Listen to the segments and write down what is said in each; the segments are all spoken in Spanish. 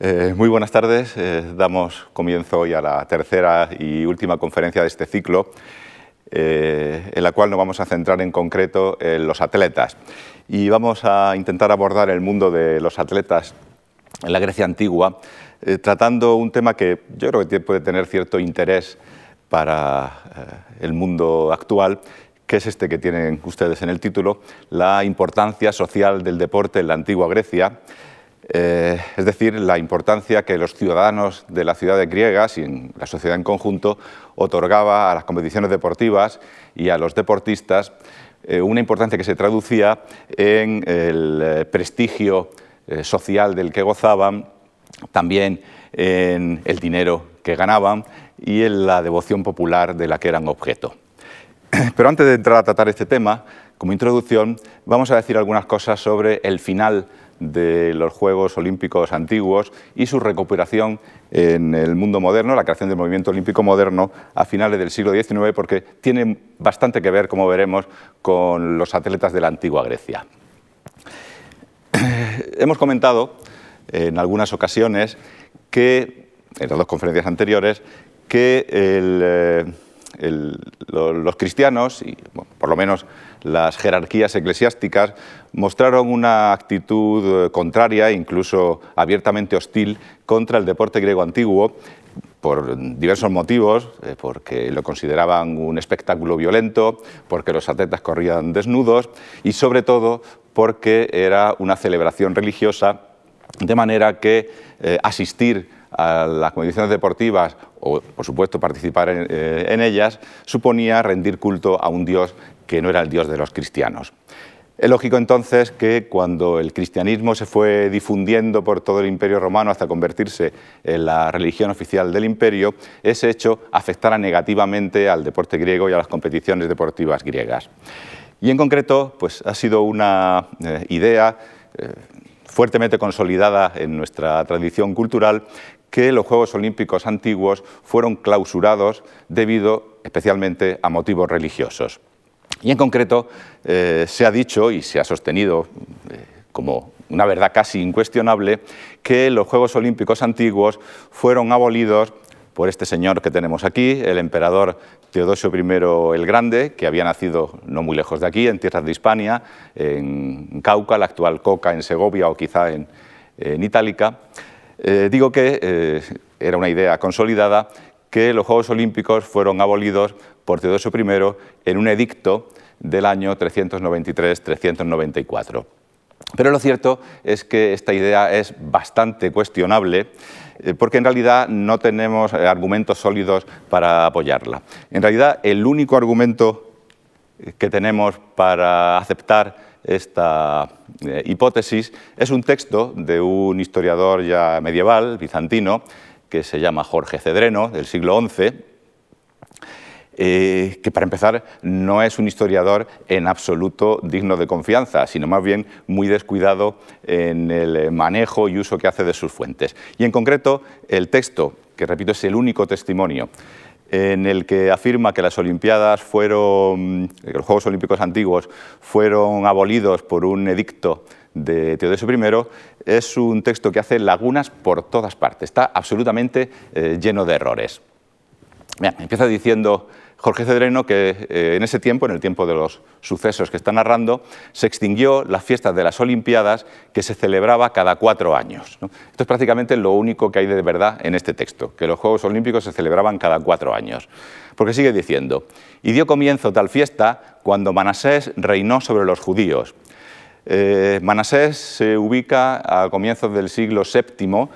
Eh, muy buenas tardes. Eh, damos comienzo hoy a la tercera y última conferencia de este ciclo, eh, en la cual nos vamos a centrar en concreto en los atletas. Y vamos a intentar abordar el mundo de los atletas en la Grecia antigua, tratando un tema que yo creo que puede tener cierto interés para el mundo actual, que es este que tienen ustedes en el título, la importancia social del deporte en la antigua Grecia eh, es decir, la importancia que los ciudadanos de las ciudades griegas y en la sociedad en conjunto otorgaba a las competiciones deportivas y a los deportistas, eh, una importancia que se traducía en el eh, prestigio social del que gozaban, también en el dinero que ganaban y en la devoción popular de la que eran objeto. Pero antes de entrar a tratar este tema, como introducción, vamos a decir algunas cosas sobre el final de los Juegos Olímpicos antiguos y su recuperación en el mundo moderno, la creación del movimiento olímpico moderno a finales del siglo XIX, porque tiene bastante que ver, como veremos, con los atletas de la antigua Grecia. Hemos comentado en algunas ocasiones que, en las dos conferencias anteriores, que los cristianos, y por lo menos las jerarquías eclesiásticas mostraron una actitud eh, contraria, incluso abiertamente hostil, contra el deporte griego antiguo por diversos motivos, eh, porque lo consideraban un espectáculo violento, porque los atletas corrían desnudos y sobre todo porque era una celebración religiosa, de manera que eh, asistir a las competiciones deportivas o, por supuesto, participar en ellas, suponía rendir culto a un dios que no era el Dios de los cristianos. Es lógico entonces que cuando el cristianismo se fue difundiendo por todo el imperio romano hasta convertirse en la religión oficial del imperio, ese hecho afectara negativamente al deporte griego y a las competiciones deportivas griegas. Y en concreto, pues ha sido una eh, idea eh, fuertemente consolidada en nuestra tradición cultural que los Juegos Olímpicos antiguos fueron clausurados debido especialmente a motivos religiosos. Y en concreto eh, se ha dicho y se ha sostenido eh, como una verdad casi incuestionable que los Juegos Olímpicos antiguos fueron abolidos por este señor que tenemos aquí, el emperador Teodosio I el Grande, que había nacido no muy lejos de aquí, en tierras de Hispania, en Cauca, la actual Coca, en Segovia o quizá en, Itálica. Eh, digo que era una idea consolidada que los Juegos Olímpicos fueron abolidos por Teodosio I en un edicto del año 393-394. Pero lo cierto es que esta idea es bastante cuestionable eh, porque en realidad no tenemos eh, argumentos sólidos para apoyarla. En realidad el único argumento que tenemos para aceptar esta eh, hipótesis es un texto de un historiador ya medieval, bizantino, que se llama Jorge Cedreno, del siglo XI, eh, que para empezar no es un historiador en absoluto digno de confianza, sino más bien muy descuidado en el manejo y uso que hace de sus fuentes. Y en concreto, el texto, que repito es el único testimonio en el que afirma que las Olimpiadas fueron, los Juegos Olímpicos antiguos fueron abolidos por un edicto de Teodosio I, es un texto que hace lagunas por todas partes, está absolutamente eh, lleno de errores. empieza diciendo Jorge Cedreno que eh, en ese tiempo, en el tiempo de los sucesos que está narrando, se extinguió la fiesta de las Olimpiadas que se celebraba cada cuatro años. Esto es prácticamente lo único que hay de verdad en este texto, que los Juegos Olímpicos se celebraban cada cuatro años. Porque sigue diciendo, y dio comienzo tal fiesta cuando Manasés reinó sobre los judíos. Eh, Manasés se ubica a comienzos del siglo VII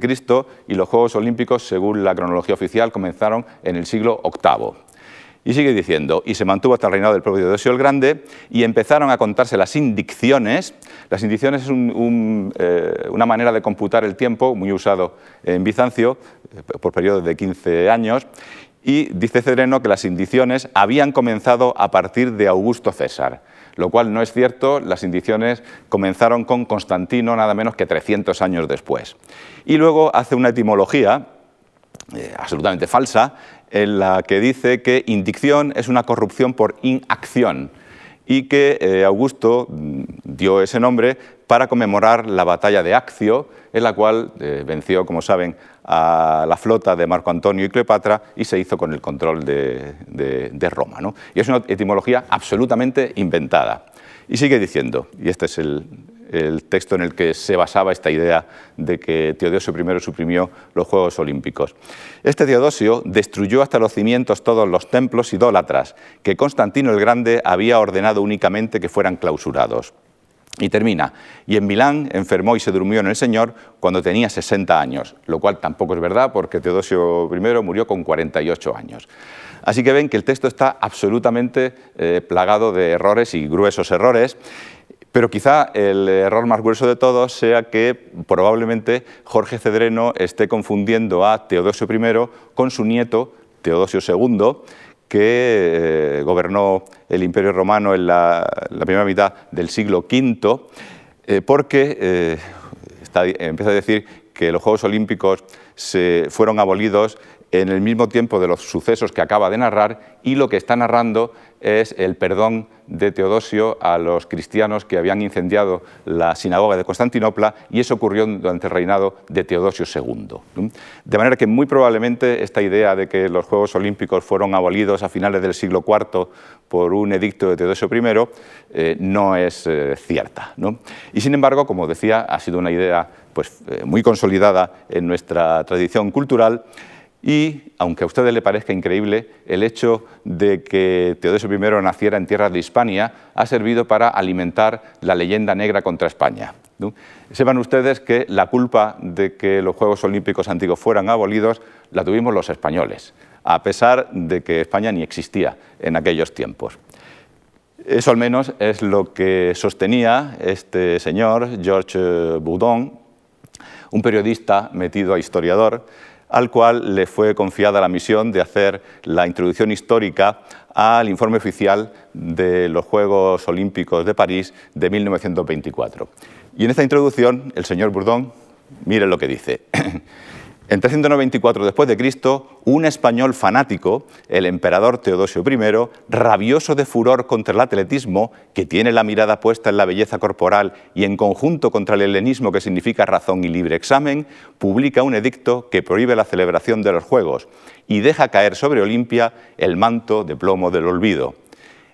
Cristo y los Juegos Olímpicos, según la cronología oficial, comenzaron en el siglo VIII. Y sigue diciendo, y se mantuvo hasta el reinado del propio Teodosio el Grande, y empezaron a contarse las indicciones. Las indicciones es eh, una manera de computar el tiempo, muy usado en Bizancio, eh, por periodos de 15 años, y dice Cedreno que las indicciones habían comenzado a partir de Augusto César, lo cual no es cierto, las indicciones comenzaron con Constantino nada menos que 300 años después. Y luego hace una etimología eh, absolutamente falsa, en la que dice que indicción es una corrupción por inacción y que eh, Augusto mm, dio ese nombre para conmemorar la batalla de Accio, en la cual eh, venció, como saben, a la flota de Marco Antonio y Cleopatra y se hizo con el control de, Roma. Y es una etimología absolutamente inventada. Y sigue diciendo, y este es el, el texto en el que se basaba esta idea de que Teodosio I suprimió los Juegos Olímpicos. Este Teodosio destruyó hasta los cimientos todos los templos idólatras que Constantino el Grande había ordenado únicamente que fueran clausurados. Y termina, y en Milán enfermó y se durmió en el Señor cuando tenía 60 años, lo cual tampoco es verdad porque Teodosio I murió con 48 años. Así que ven que el texto está absolutamente eh, plagado de errores y gruesos errores, pero quizá el error más grueso de todos sea que probablemente Jorge Cedreno esté confundiendo a Teodosio I con su nieto, Teodosio II, que eh, gobernó el Imperio Romano en la, primera mitad del siglo V, eh, porque eh, empieza a decir que los Juegos Olímpicos se fueron abolidos en el mismo tiempo de los sucesos que acaba de narrar y lo que está narrando es el perdón de Teodosio a los cristianos que habían incendiado la sinagoga de Constantinopla y eso ocurrió durante el reinado de Teodosio II. De manera que muy probablemente esta idea de que los Juegos Olímpicos fueron abolidos a finales del siglo IV por un edicto de Teodosio I eh, no es eh, cierta. Y sin embargo, como decía, ha sido una idea pues, eh, muy consolidada en nuestra tradición cultural y, aunque a ustedes le parezca increíble, el hecho de que Teodosio I naciera en tierras de Hispania ha servido para alimentar la leyenda negra contra España. Sepan ustedes que la culpa de que los Juegos Olímpicos antiguos fueran abolidos la tuvimos los españoles, a pesar de que España ni existía en aquellos tiempos. Eso al menos es lo que sostenía este señor, George Boudon, un periodista metido a historiador, al cual le fue confiada la misión de hacer la introducción histórica al informe oficial de los Juegos Olímpicos de París de 1924. Y en esta introducción, el señor Bourdon, mire lo que dice. En 394 después de Cristo, un español fanático, el emperador Teodosio I, rabioso de furor contra el atletismo, que tiene la mirada puesta en la belleza corporal y en conjunto contra el helenismo que significa razón y libre examen, publica un edicto que prohíbe la celebración de los Juegos y deja caer sobre Olimpia el manto de plomo del olvido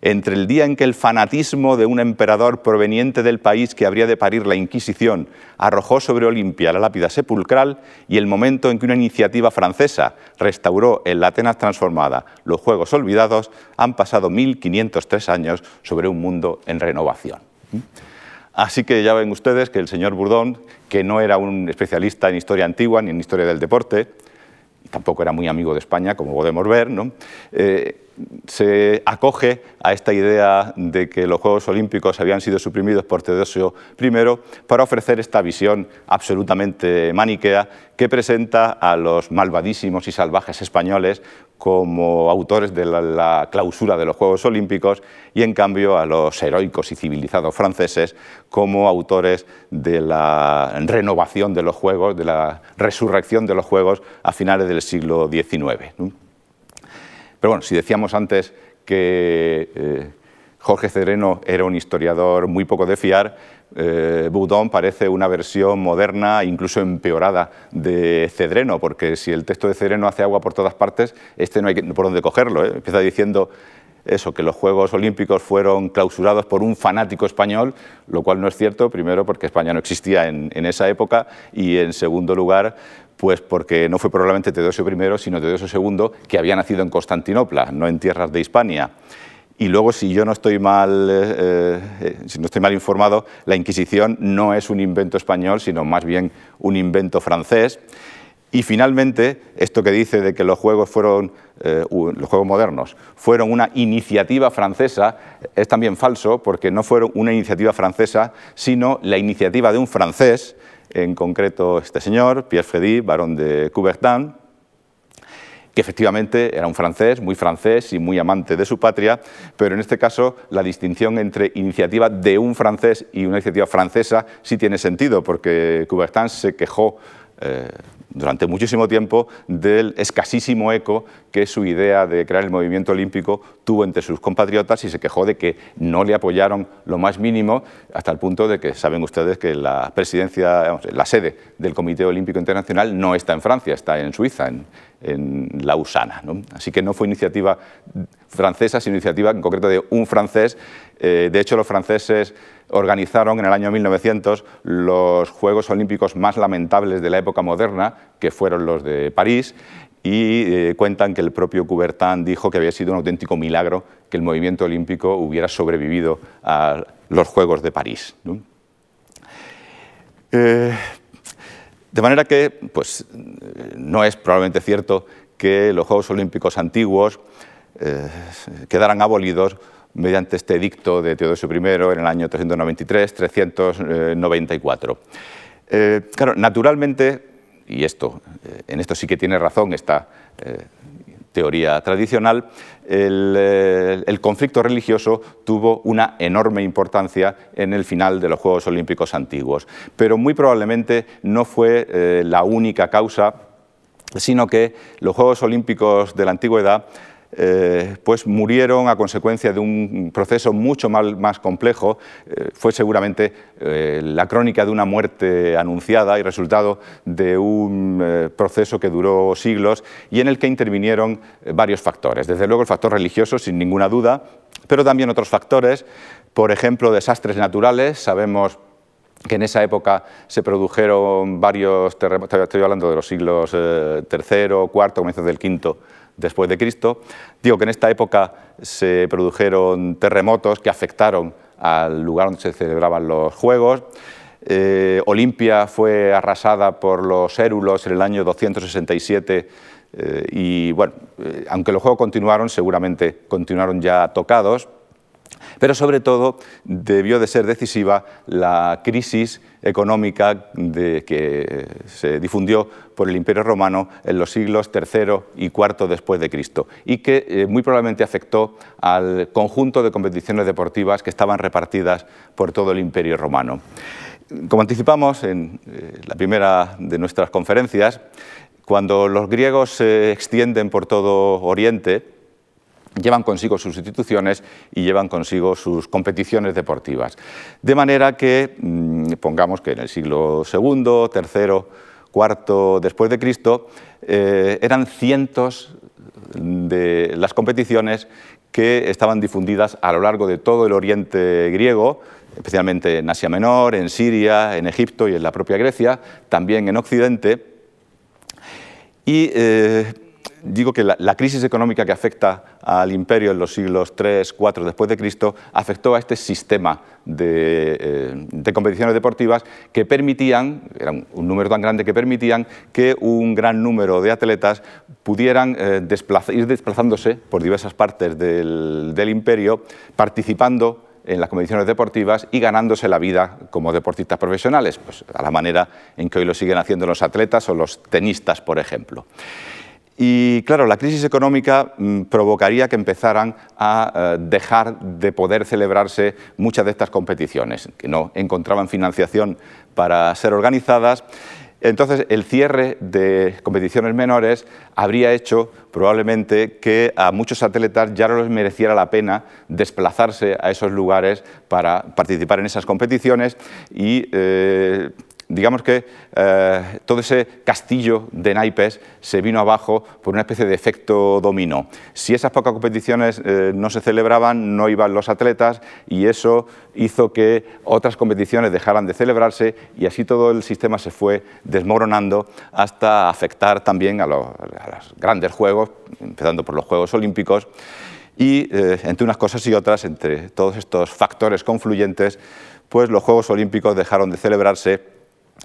entre el día en que el fanatismo de un emperador proveniente del país que habría de parir la Inquisición arrojó sobre Olimpia la lápida sepulcral y el momento en que una iniciativa francesa restauró en la Atenas transformada los Juegos Olvidados, han pasado 1503 años sobre un mundo en renovación. Así que ya ven ustedes que el señor Bourdon, que no era un especialista en historia antigua ni en historia del deporte, tampoco era muy amigo de España, como podemos ver, ¿no? Eh, se acoge a esta idea de que los Juegos Olímpicos habían sido suprimidos por Teodosio I para ofrecer esta visión absolutamente maniquea que presenta a los malvadísimos y salvajes españoles como autores de la, clausura de los Juegos Olímpicos y en cambio a los heroicos y civilizados franceses como autores de la renovación de los Juegos, de la resurrección de los Juegos a finales del siglo XIX. Pero bueno, si decíamos antes que eh, Jorge Cereno era un historiador muy poco de fiar, eh, Boudon parece una versión moderna, incluso empeorada, de Cedreno, porque si el texto de Cedreno hace agua por todas partes, este no hay por dónde cogerlo. ¿eh? Empieza diciendo eso, que los Juegos Olímpicos fueron clausurados por un fanático español, lo cual no es cierto, primero porque España no existía en, en esa época y en segundo lugar pues porque no fue probablemente Teodosio I, sino Teodosio II, que había nacido en Constantinopla, no en tierras de Hispania. Y luego, si yo no estoy mal, eh, eh, si no estoy mal informado, la Inquisición no es un invento español, sino más bien un invento francés. Y finalmente, esto que dice de que los juegos fueron eh, los juegos modernos fueron una iniciativa francesa es también falso, porque no fueron una iniciativa francesa, sino la iniciativa de un francés en concreto este señor, Pierre Frédy, barón de Coubertin, que efectivamente era un francés, muy francés y muy amante de su patria, pero en este caso la distinción entre iniciativa de un francés y una iniciativa francesa sí tiene sentido, porque Coubertin se quejó durante muchísimo tiempo del escasísimo eco que su idea de crear el movimiento olímpico tuvo entre sus compatriotas y se quejó de que no le apoyaron lo más mínimo, hasta el punto de que saben ustedes que la presidencia, la sede del Comité Olímpico Internacional no está en Francia, está en Suiza, en, Lausana. Así que no fue iniciativa francesa, sino iniciativa en concreto de un francés. Eh, de hecho, los franceses organizaron en el año 1900 los Juegos Olímpicos más lamentables de la época moderna, que fueron los de París, y eh, cuentan que el propio Coubertin dijo que había sido un auténtico milagro que el movimiento olímpico hubiera sobrevivido a los Juegos de París. Eh, de manera que pues, no es probablemente cierto que los Juegos Olímpicos antiguos quedaran abolidos mediante este edicto de Teodosio I en el año 393-394. Eh, claro, naturalmente, y esto, eh, en esto sí que tiene razón esta eh, teoría tradicional, el, conflicto religioso tuvo una enorme importancia en el final de los Juegos Olímpicos antiguos, pero muy probablemente no fue la única causa, sino que los Juegos Olímpicos de la antigüedad eh, pues murieron a consecuencia de un proceso mucho más, complejo. Eh, fue seguramente eh, la crónica de una muerte anunciada y resultado de un proceso que duró siglos y en el que intervinieron varios factores. Desde luego el factor religioso, sin ninguna duda, pero también otros factores, por ejemplo, desastres naturales. Sabemos que en esa época se produjeron varios terremotos, estoy hablando de los siglos III, IV, comienzos del V después de Cristo. Digo que en esta época se produjeron terremotos que afectaron al lugar donde se celebraban los Juegos. Eh, Olimpia fue arrasada por los érulos en el año 267 eh, y bueno, eh, aunque los Juegos continuaron, seguramente continuaron ya tocados. Pero sobre todo debió de ser decisiva la crisis económica que se difundió por el Imperio Romano en los siglos III y IV después de Cristo y que eh, muy probablemente afectó al conjunto de competiciones deportivas que estaban repartidas por todo el Imperio Romano. Como anticipamos en eh, la primera de nuestras conferencias, cuando los griegos se extienden por todo Oriente, llevan consigo sus instituciones y llevan consigo sus competiciones deportivas. De manera que, mm, pongamos que en el siglo II, III, IV después de Cristo, eh, eran cientos de las competiciones que estaban difundidas a lo largo de todo el oriente griego, especialmente en Asia Menor, en Siria, en Egipto y en la propia Grecia, también en Occidente. Y eh, digo que la, crisis económica que afecta al imperio en los siglos III, IV después de Cristo afectó a este sistema eh, de, competiciones deportivas que permitían, era un, número tan grande que permitían que un gran número de atletas pudieran eh, ir desplazándose por diversas partes del, del imperio, participando en las competiciones deportivas y ganándose la vida como deportistas profesionales, pues a la manera en que hoy lo siguen haciendo los atletas o los tenistas, por ejemplo. Y claro, la crisis económica mm, provocaría que empezaran a eh, dejar de poder celebrarse muchas de estas competiciones, que no encontraban financiación para ser organizadas. Entonces, el cierre de competiciones menores habría hecho probablemente que a muchos atletas ya no les mereciera la pena desplazarse a esos lugares para participar en esas competiciones y eh, digamos que eh, todo ese castillo de naipes se vino abajo por una especie de efecto dominó. Si esas pocas competiciones eh, no se celebraban, no iban los atletas y eso hizo que otras competiciones dejaran de celebrarse y así todo el sistema se fue desmoronando hasta afectar también a, los, grandes juegos, empezando por los Juegos Olímpicos. Y eh, entre unas cosas y otras, entre todos estos factores confluyentes, pues los Juegos Olímpicos dejaron de celebrarse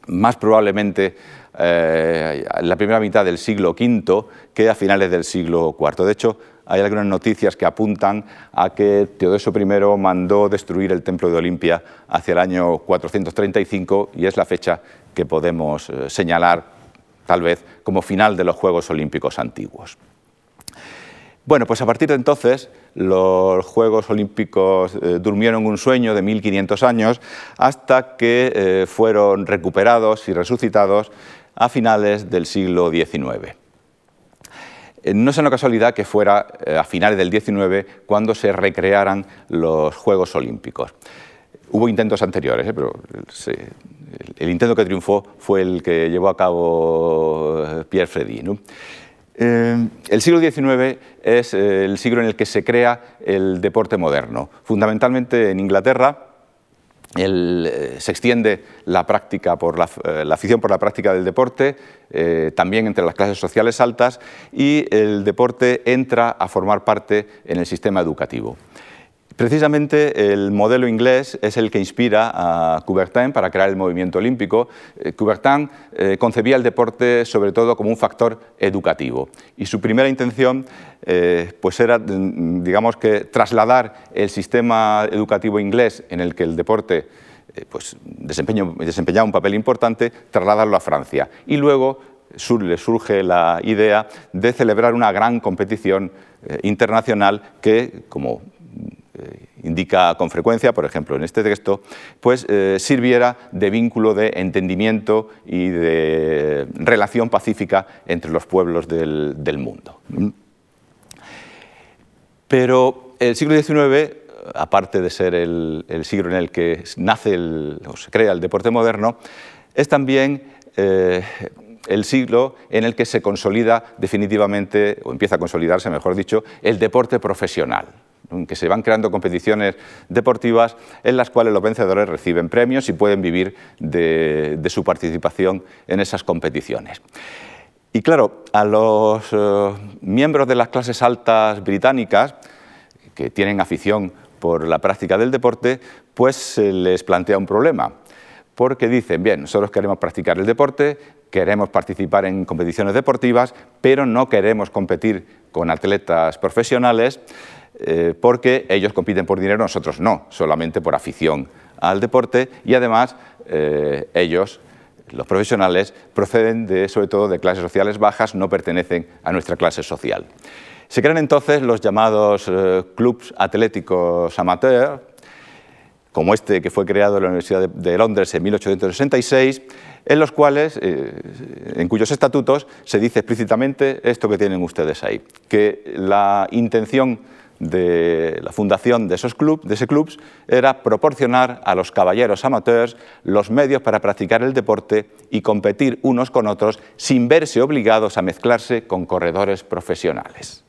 más probablemente eh, la primera mitad del siglo V que a finales del siglo IV. De hecho, hay algunas noticias que apuntan a que Teodosio I mandó destruir el templo de Olimpia hacia el año 435 y es la fecha que podemos eh, señalar tal vez como final de los Juegos Olímpicos antiguos. Bueno, pues a partir de entonces los Juegos Olímpicos eh, durmieron un sueño de 1500 años hasta que eh, fueron recuperados y resucitados a finales del siglo XIX. Eh, no es una casualidad que fuera a finales del XIX cuando se recrearan los Juegos Olímpicos. Hubo intentos anteriores, pero el, intento que triunfó fue el que llevó a cabo Pierre Freddy. El siglo XIX es el siglo en el que se crea el deporte moderno, fundamentalmente en Inglaterra, eh, se extiende la, práctica por la, eh, afición por la práctica del deporte, eh, también entre las clases sociales altas, y el deporte entra a formar parte en el sistema educativo. Precisamente el modelo inglés es el que inspira a Coubertin para crear el movimiento olímpico. Eh, Coubertin eh, concebía el deporte sobre todo como un factor educativo y su primera intención eh, pues era, mm, digamos que, trasladar el sistema educativo inglés en el que el deporte pues, desempeñaba un papel importante, trasladarlo a Francia. Y luego le surge la idea de celebrar una gran competición internacional que, como indica con frecuencia, por ejemplo en este texto, pues eh, sirviera de vínculo de entendimiento y de relación pacífica entre los pueblos del, mundo. Pero el siglo XIX, aparte de ser el, siglo en el que nace o se crea el deporte moderno, es también eh, el siglo en el que se consolida definitivamente, o empieza a consolidarse, mejor dicho, el deporte profesional que se van creando competiciones deportivas en las cuales los vencedores reciben premios y pueden vivir de, su participación en esas competiciones. Y claro, a los eh, miembros de las clases altas británicas, que tienen afición por la práctica del deporte, pues se les plantea un problema, porque dicen, bien, nosotros queremos practicar el deporte, queremos participar en competiciones deportivas, pero no queremos competir con atletas profesionales, eh, porque ellos compiten por dinero, nosotros no, solamente por afición al deporte y además eh, ellos, los profesionales, proceden de, sobre todo de clases sociales bajas, no pertenecen a nuestra clase social. Se crean entonces los llamados eh, clubs atléticos amateurs, como este que fue creado en la Universidad de Londres en 1866, en los cuales, en cuyos estatutos se dice explícitamente esto que tienen ustedes ahí, que la intención de la fundación de, esos club, de ese club era proporcionar a los caballeros amateurs los medios para practicar el deporte y competir unos con otros sin verse obligados a mezclarse con corredores profesionales.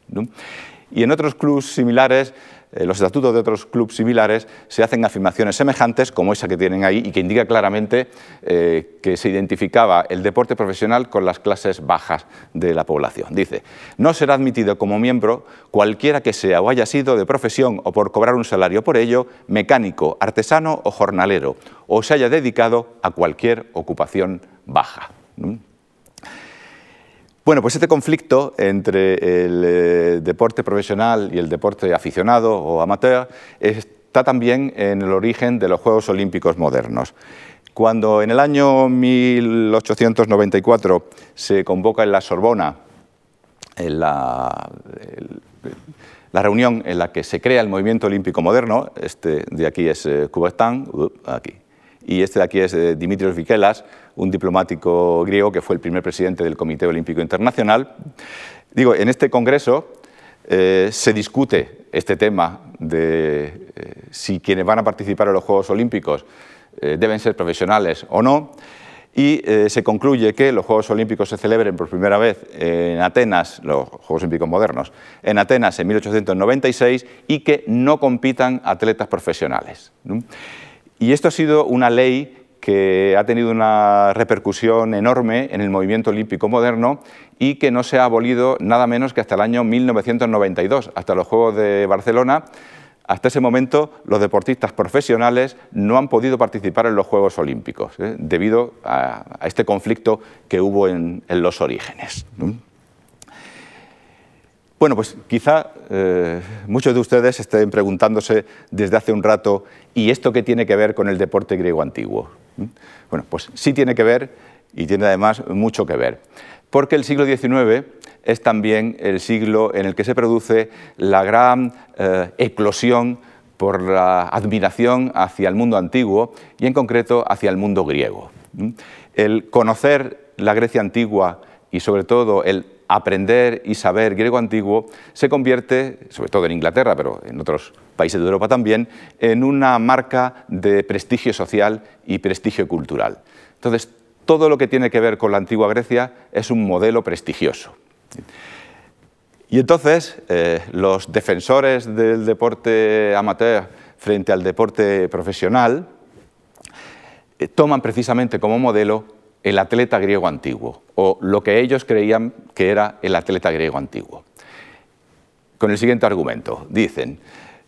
Y en otros clubs similares los estatutos de otros clubes similares se hacen afirmaciones semejantes como esa que tienen ahí y que indica claramente eh, que se identificaba el deporte profesional con las clases bajas de la población. Dice, no será admitido como miembro cualquiera que sea o haya sido de profesión o por cobrar un salario por ello, mecánico, artesano o jornalero, o se haya dedicado a cualquier ocupación baja. Bueno, pues este conflicto entre el eh, deporte profesional y el deporte aficionado o amateur está también en el origen de los Juegos Olímpicos modernos. Cuando en el año 1894 se convoca en la Sorbona la, reunión en la que se crea el movimiento olímpico moderno, este de aquí es eh, Coubertin, uh, aquí, y este de aquí es eh, Dimitrios Vikelas, un diplomático griego que fue el primer presidente del Comité Olímpico Internacional. Digo, en este congreso eh, se discute este tema de eh, si quienes van a participar en los Juegos Olímpicos deben ser profesionales o no, y se concluye que los Juegos Olímpicos se celebren por primera vez en Atenas, los Juegos Olímpicos modernos, en Atenas en 1896 y que no compitan atletas profesionales. Y esto ha sido una ley que ha tenido una repercusión enorme en el movimiento olímpico moderno y que no se ha abolido nada menos que hasta el año 1992, hasta los Juegos de Barcelona. Hasta ese momento los deportistas profesionales no han podido participar en los Juegos Olímpicos ¿eh? debido a, este conflicto que hubo en, los orígenes. Bueno, pues quizá eh, muchos de ustedes estén preguntándose desde hace un rato, ¿y esto qué tiene que ver con el deporte griego antiguo? ¿Mm? Bueno, pues sí tiene que ver y tiene además mucho que ver, porque el siglo XIX es también el siglo en el que se produce la gran eh, eclosión por la admiración hacia el mundo antiguo y en concreto hacia el mundo griego. ¿Mm? El conocer la Grecia antigua y sobre todo el aprender y saber griego antiguo se convierte, sobre todo en Inglaterra, pero en otros países de Europa también, en una marca de prestigio social y prestigio cultural. Entonces, todo lo que tiene que ver con la antigua Grecia es un modelo prestigioso. Y entonces, eh, los defensores del deporte amateur frente al deporte profesional eh, toman precisamente como modelo el atleta griego antiguo, o lo que ellos creían que era el atleta griego antiguo. Con el siguiente argumento, dicen,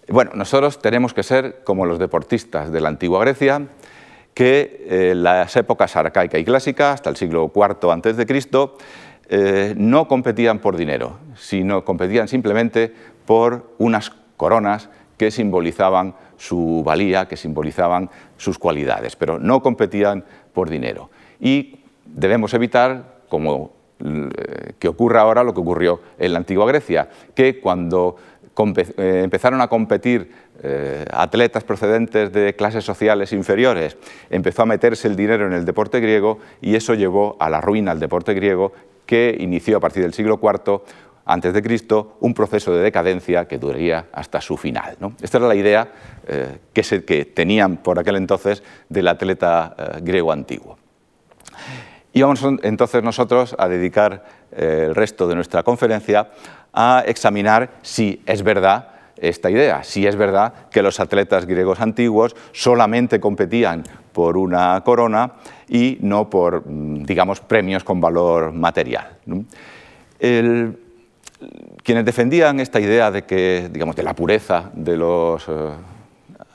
bueno, nosotros tenemos que ser como los deportistas de la antigua Grecia, que eh, las épocas arcaica y clásica, hasta el siglo IV antes de Cristo, eh, no competían por dinero, sino competían simplemente por unas coronas que simbolizaban su valía, que simbolizaban sus cualidades, pero no competían por dinero. Y debemos evitar, como eh, que ocurra ahora lo que ocurrió en la antigua Grecia, que cuando eh, empezaron a competir eh, atletas procedentes de clases sociales inferiores, empezó a meterse el dinero en el deporte griego y eso llevó a la ruina del deporte griego que inició a partir del siglo IV antes de Cristo un proceso de decadencia que duraría hasta su final. Esta era la idea que, tenían por aquel entonces del atleta griego antiguo. Y vamos entonces nosotros a dedicar el resto de nuestra conferencia a examinar si es verdad esta idea, si es verdad que los atletas griegos antiguos solamente competían por una corona y no por, mm, digamos, premios con valor material. quienes defendían esta idea de que, digamos, de la pureza de los eh,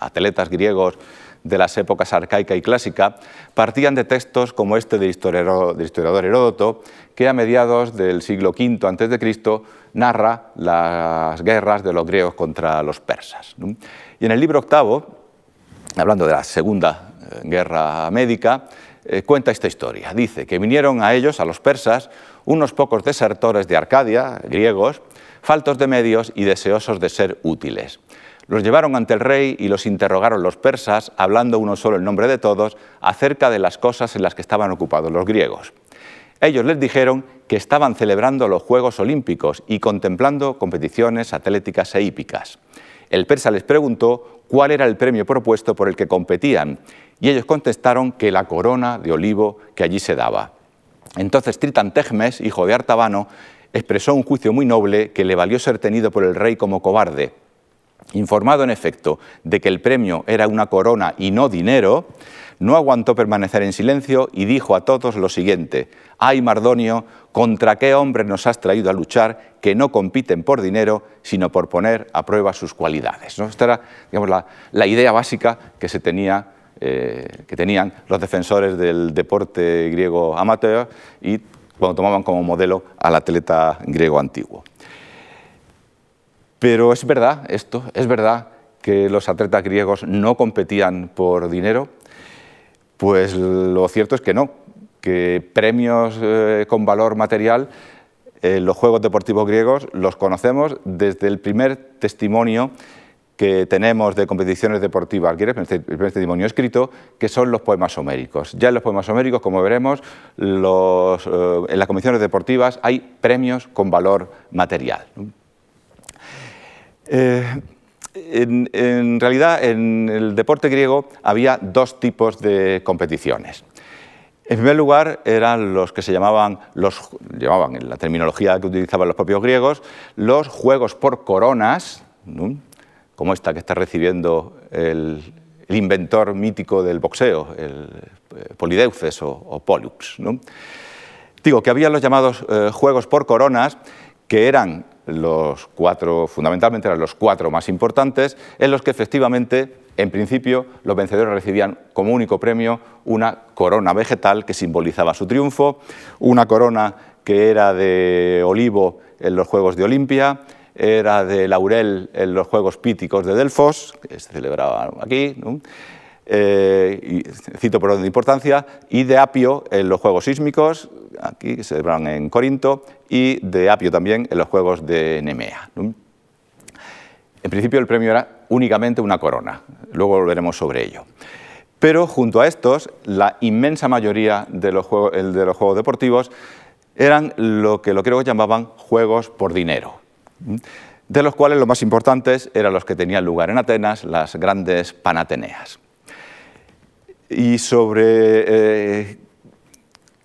atletas griegos de las épocas arcaica y clásica, partían de textos como este del historiador, Heródoto, que a mediados del siglo V a.C. narra las guerras de los griegos contra los persas. Y en el libro octavo, hablando de la Segunda eh, Guerra Médica, eh, cuenta esta historia. Dice que vinieron a ellos, a los persas, unos pocos desertores de Arcadia, griegos, faltos de medios y deseosos de ser útiles. Los llevaron ante el rey y los interrogaron los persas, hablando uno solo en nombre de todos, acerca de las cosas en las que estaban ocupados los griegos. Ellos les dijeron que estaban celebrando los Juegos Olímpicos y contemplando competiciones atléticas e hípicas. El persa les preguntó cuál era el premio propuesto por el que competían y ellos contestaron que la corona de olivo que allí se daba. Entonces Tritantejmes, hijo de Artabano, expresó un juicio muy noble que le valió ser tenido por el rey como cobarde Informado en efecto de que el premio era una corona y no dinero, no aguantó permanecer en silencio y dijo a todos lo siguiente, ay Mardonio, ¿contra qué hombre nos has traído a luchar que no compiten por dinero, sino por poner a prueba sus cualidades? Esta era la, idea básica eh, que tenían los defensores del deporte griego amateur y cuando tomaban como modelo al atleta griego antiguo. Pero es verdad esto, es verdad que los atletas griegos no competían por dinero. Pues lo cierto es que no, que premios eh, con valor material en los Juegos Deportivos griegos los conocemos desde el primer testimonio que tenemos de competiciones deportivas el primer testimonio escrito, que son los poemas homéricos. Ya en los poemas homéricos, como veremos, eh, en las competiciones deportivas hay premios con valor material. Eh, en, realidad, en el deporte griego había dos tipos de competiciones. En primer lugar, eran los que se llamaban, los, llamaban en la terminología que utilizaban los propios griegos, los juegos por coronas, como esta que está recibiendo el, inventor mítico del boxeo, el eh, Polideuces o, Pollux. Digo que había los llamados eh, juegos por coronas, que eran los cuatro, fundamentalmente eran los cuatro más importantes, en los que efectivamente, en principio, los vencedores recibían como único premio una corona vegetal que simbolizaba su triunfo, una corona que era de olivo en los Juegos de Olimpia, era de laurel en los Juegos Píticos de Delfos, que se celebraban aquí, eh, cito por orden de importancia, y de apio en los Juegos Sísmicos, aquí que se celebraron en Corinto, y de apio también en los Juegos de Nemea. En principio el premio era únicamente una corona, luego volveremos sobre ello. Pero junto a estos, la inmensa mayoría de los juegos, de los juegos deportivos eran lo que los griegos llamaban juegos por dinero, de los cuales los más importantes eran los que tenían lugar en Atenas, las grandes panateneas. Y sobre eh,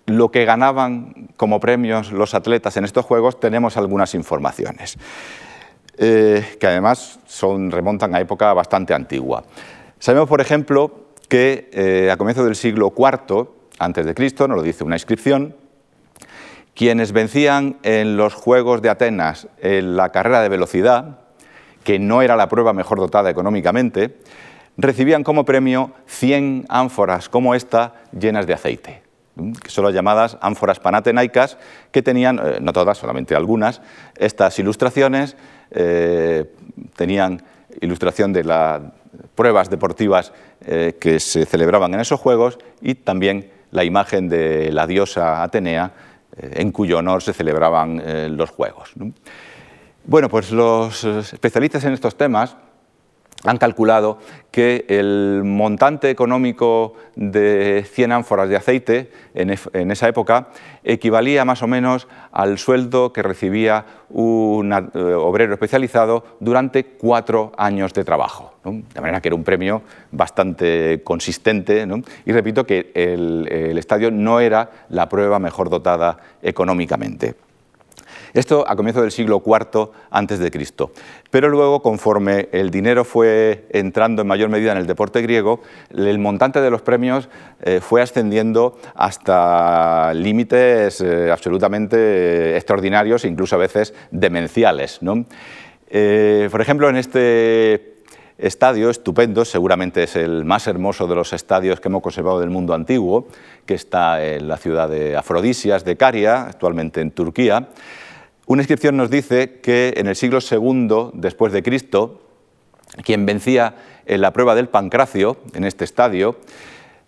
lo que ganaban como premios los atletas en estos juegos tenemos algunas informaciones, eh, que además son, remontan a época bastante antigua. Sabemos, por ejemplo, que eh, a comienzos del siglo IV antes de Cristo, nos lo dice una inscripción, quienes vencían en los Juegos de Atenas en la carrera de velocidad, que no era la prueba mejor dotada económicamente, recibían como premio 100 ánforas como esta llenas de aceite, que son las llamadas ánforas panatenaicas, que tenían, eh, no todas, solamente algunas, estas ilustraciones, eh, tenían ilustración de las pruebas deportivas eh, que se celebraban en esos Juegos y también la imagen de la diosa Atenea, en cuyo honor se celebraban los Juegos. Bueno, pues los especialistas en estos temas han calculado que el montante económico de 100 ánforas de aceite en, esa época equivalía más o menos al sueldo que recibía un eh, obrero especializado durante cuatro años de trabajo. De manera que era un premio bastante consistente. Y repito que el estadio no era la prueba mejor dotada económicamente. Esto a comienzos del siglo IV antes de Cristo. Pero luego, conforme el dinero fue entrando en mayor medida en el deporte griego, el montante de los premios eh, fue ascendiendo hasta límites eh, absolutamente extraordinarios, incluso a veces demenciales. Eh, por ejemplo, en este estadio estupendo, seguramente es el más hermoso de los estadios que hemos conservado del mundo antiguo, que está en la ciudad de Afrodisias de Caria, actualmente en Turquía. Una inscripción nos dice que en el siglo II después de Cristo, quien vencía en la prueba del pancracio, en este estadio,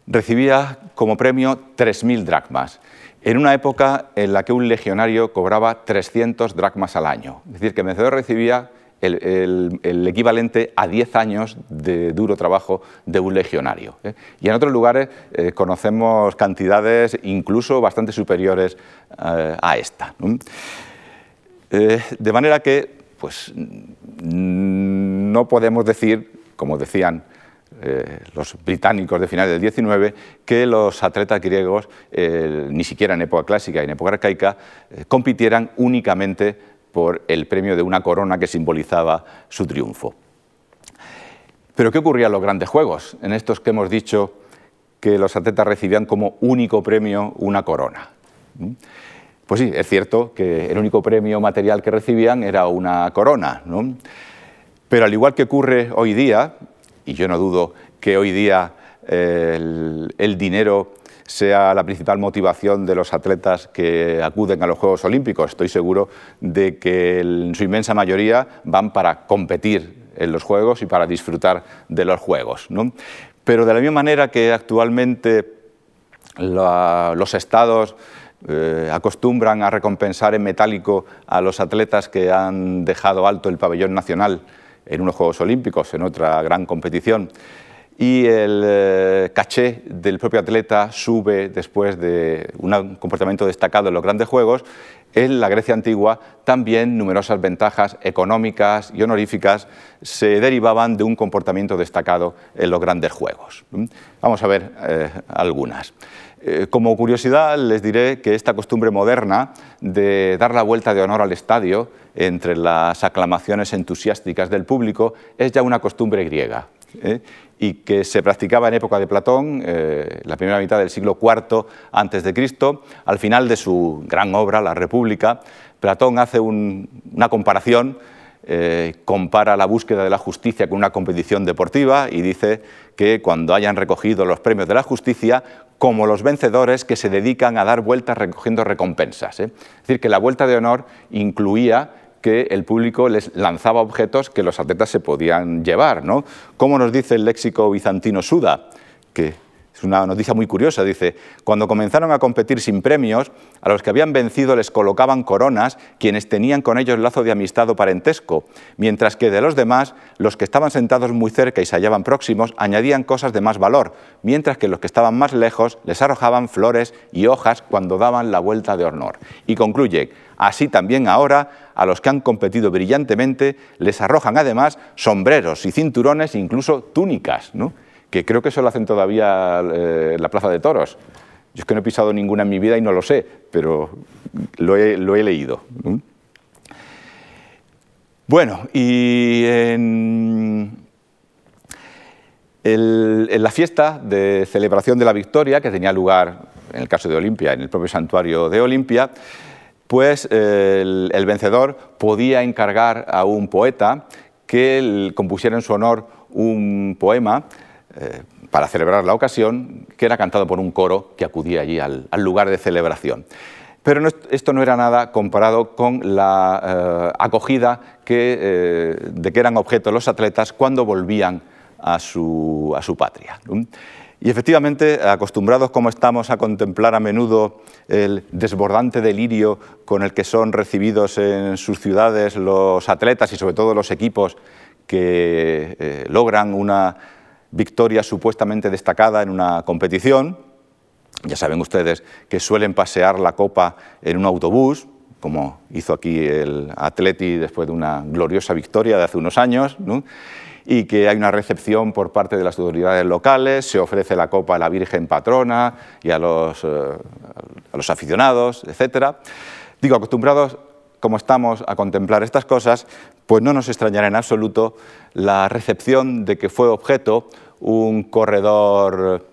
recibía como premio 3.000 dracmas, en una época en la que un legionario cobraba 300 dracmas al año. Es decir, que el vencedor recibía el, equivalente a 10 años de duro trabajo de un legionario. ¿eh? Y en otros lugares eh, conocemos cantidades incluso bastante superiores eh, a esta. Eh, de manera que pues, no podemos decir, como decían eh, los británicos de finales del XIX, que los atletas griegos, eh, ni siquiera en época clásica y en época arcaica, compitieran únicamente por el premio de una corona que simbolizaba su triunfo. Pero ¿qué ocurría en los grandes juegos? En estos que hemos dicho que los atletas recibían como único premio una corona. Pues sí, es cierto que el único premio material que recibían era una corona, ¿no? Pero al igual que ocurre hoy día, y yo no dudo que hoy día el, dinero sea la principal motivación de los atletas que acuden a los Juegos Olímpicos. Estoy seguro de que en su inmensa mayoría van para competir en los Juegos y para disfrutar de los Juegos. ¿no? Pero de la misma manera que actualmente los estados eh, acostumbran a recompensar en metálico a los atletas que han dejado alto el pabellón nacional en unos Juegos Olímpicos, en otra gran competición, y el eh, caché del propio atleta sube después de un comportamiento destacado en los grandes Juegos, en la Grecia antigua también numerosas ventajas económicas y honoríficas se derivaban de un comportamiento destacado en los grandes Juegos. Vamos a ver eh, algunas. Eh, como curiosidad les diré que esta costumbre moderna de dar la vuelta de honor al estadio entre las aclamaciones entusiásticas del público es ya una costumbre griega ¿eh? y que se practicaba en época de Platón, eh, la primera mitad del siglo IV antes de Cristo, al final de su gran obra La República, Platón hace una comparación compara la búsqueda de la justicia con una competición deportiva y dice que cuando hayan recogido los premios de la justicia, como los vencedores que se dedican a dar vueltas recogiendo recompensas. ¿eh? Es decir, que la vuelta de honor incluía que el público les lanzaba objetos que los atletas se podían llevar. ¿no? Como nos dice el léxico bizantino Suda, que Es una noticia muy curiosa, dice, cuando comenzaron a competir sin premios, a los que habían vencido les colocaban coronas quienes tenían con ellos lazo de amistad o parentesco, mientras que de los demás, los que estaban sentados muy cerca y se hallaban próximos, añadían cosas de más valor, mientras que los que estaban más lejos les arrojaban flores y hojas cuando daban la vuelta de honor. Y concluye, así también ahora a los que han competido brillantemente les arrojan además sombreros y cinturones e incluso túnicas. ¿no? Que creo que eso lo hacen todavía eh, la Plaza de Toros. Yo es que no he pisado ninguna en mi vida y no lo sé, pero lo he, leído. Bueno, y en, la fiesta de celebración de la victoria, que tenía lugar en el caso de Olimpia, en el propio santuario de Olimpia, pues el, vencedor podía encargar a un poeta que compusiera en su honor un poema eh, para celebrar la ocasión, que era cantado por un coro que acudía allí al, lugar de celebración. Pero esto no era nada comparado con la eh, acogida eh, de que eran objeto los atletas cuando volvían a su, a su patria. Y efectivamente, acostumbrados como estamos a contemplar a menudo el desbordante delirio con el que son recibidos en sus ciudades los atletas y sobre todo los equipos que logran una victoria supuestamente destacada en una competición. Ya saben ustedes que suelen pasear la copa en un autobús, como hizo aquí el Atleti después de una gloriosa victoria de hace unos años, y que hay una recepción por parte de las autoridades locales, se ofrece la copa a la Virgen Patrona y a los, eh, a los aficionados, etc. Digo, acostumbrados como estamos a contemplar estas cosas, pues no nos extrañará en absoluto la recepción de que fue objeto un corredor,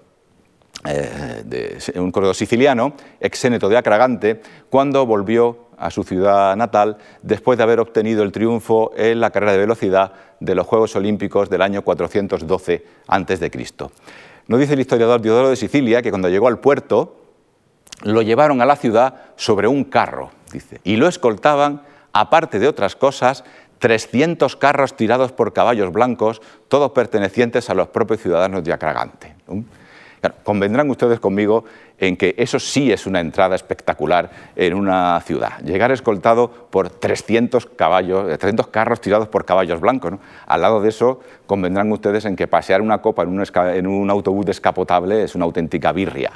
eh, un corredor siciliano, exéneto de Acragante, cuando volvió a su ciudad natal después de haber obtenido el triunfo en la carrera de velocidad de los Juegos Olímpicos del año 412 a.C. Nos dice el historiador Diodoro de Sicilia que cuando llegó al puerto lo llevaron a la ciudad sobre un carro, y lo escoltaban, aparte de otras cosas, 300 carros tirados por caballos blancos, todos pertenecientes a los propios ciudadanos de Acragante. convendrán ustedes conmigo en que eso sí es una entrada espectacular en una ciudad. Llegar escoltado por 300, caballos, 300 carros tirados por caballos blancos. Al lado de eso, convendrán ustedes en que pasear una copa en un, autobús descapotable es una auténtica birria.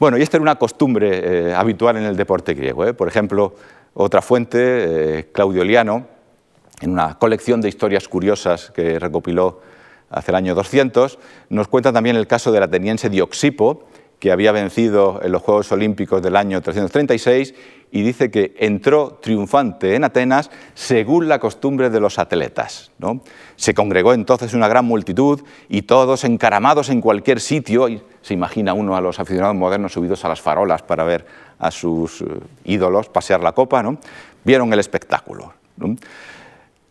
Bueno, y esta era una costumbre eh, habitual en el deporte griego. ¿eh? Por ejemplo, otra fuente, eh, Claudio Liano, en una colección de historias curiosas que recopiló hace el año 200, nos cuenta también el caso del ateniense Dioxipo, que había vencido en los Juegos Olímpicos del año 336 y dice que entró triunfante en Atenas según la costumbre de los atletas. ¿no? Se congregó entonces una gran multitud y todos encaramados en cualquier sitio, y se imagina uno a los aficionados modernos subidos a las farolas para ver a sus eh, ídolos pasear la copa, ¿no? vieron el espectáculo.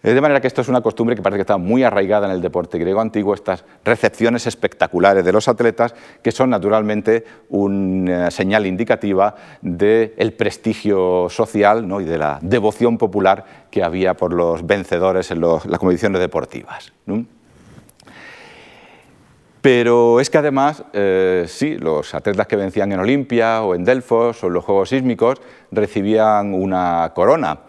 De manera que esto es una costumbre que parece que está muy arraigada en el deporte griego antiguo, estas recepciones espectaculares de los atletas, que son naturalmente una señal indicativa del prestigio social y de la devoción popular que había por los vencedores en las competiciones deportivas. Pero es que además, eh, sí, los atletas que vencían en Olimpia o en Delfos o en los Juegos Sísmicos recibían una corona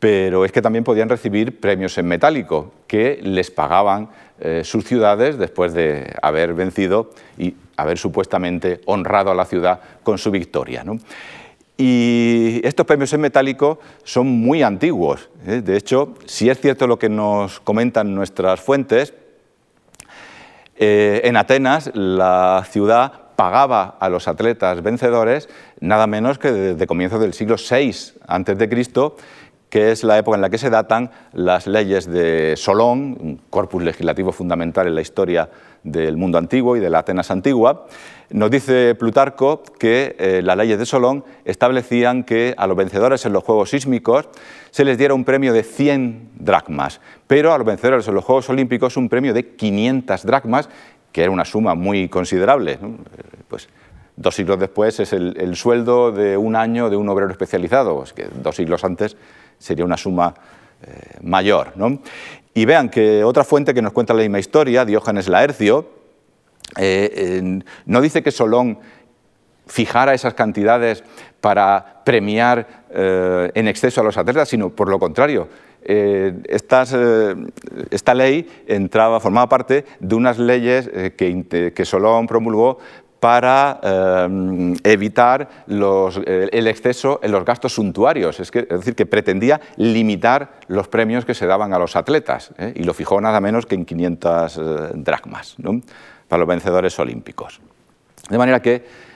pero es que también podían recibir premios en metálico que les pagaban eh, sus ciudades después de haber vencido y haber supuestamente honrado a la ciudad con su victoria. Y estos premios en metálico son muy antiguos. ¿eh? De hecho, si es cierto lo que nos comentan nuestras fuentes, eh, en Atenas la ciudad pagaba a los atletas vencedores nada menos que desde comienzos del siglo VI a.C., que es la época en la que se datan las leyes de Solón, un corpus legislativo fundamental en la historia del mundo antiguo y de la Atenas antigua. Nos dice Plutarco que eh, las leyes de Solón establecían que a los vencedores en los Juegos Sísmicos se les diera un premio de 100 dracmas, pero a los vencedores en los Juegos Olímpicos un premio de 500 dracmas, que era una suma muy considerable. Pues, dos siglos después es el, sueldo de un año de un obrero especializado, dos siglos antes sería una suma eh, mayor. Y vean que otra fuente que nos cuenta la misma historia, Diógenes Laercio, Eh, no dice que Solón fijara esas cantidades para premiar eh, en exceso a los atletas, sino por lo contrario. Esta ley entraba, formaba parte de unas leyes que Solón promulgó para eh, evitar eh, el exceso en los gastos suntuarios, es, decir, que pretendía limitar los premios que se daban a los atletas ¿eh? y lo fijó nada menos que en 500 dracmas para los vencedores olímpicos. De manera que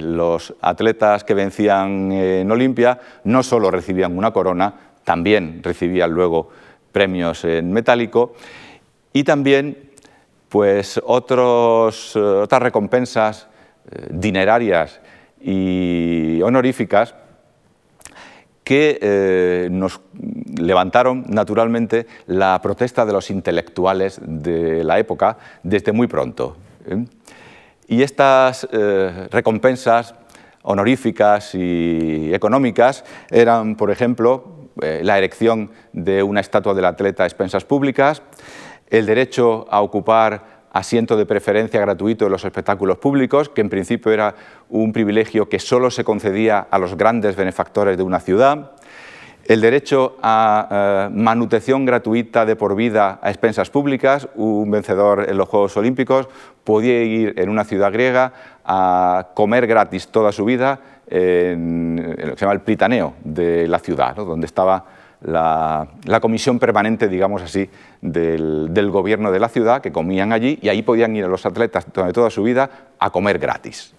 los atletas que vencían en Olimpia no solo recibían una corona, también recibían luego premios en metálico y también pues eh, otras recompensas eh, dinerarias y honoríficas que eh, nos levantaron naturalmente la protesta de los intelectuales de la época desde muy pronto. Y estas recompensas honoríficas y económicas eran, por ejemplo, la erección de una estatua del atleta a expensas públicas, el derecho a ocupar asiento de preferencia gratuito en los espectáculos públicos, que en principio era un privilegio que solo se concedía a los grandes benefactores de una ciudad, el derecho a eh, manutención gratuita de por vida a expensas públicas. Un vencedor en los Juegos Olímpicos podía ir en una ciudad griega a comer gratis toda su vida en, lo que se llama el Pritaneo de la ciudad, donde estaba la, comisión permanente, digamos así, del, gobierno de la ciudad, que comían allí y ahí podían ir a los atletas durante toda su vida a comer gratis.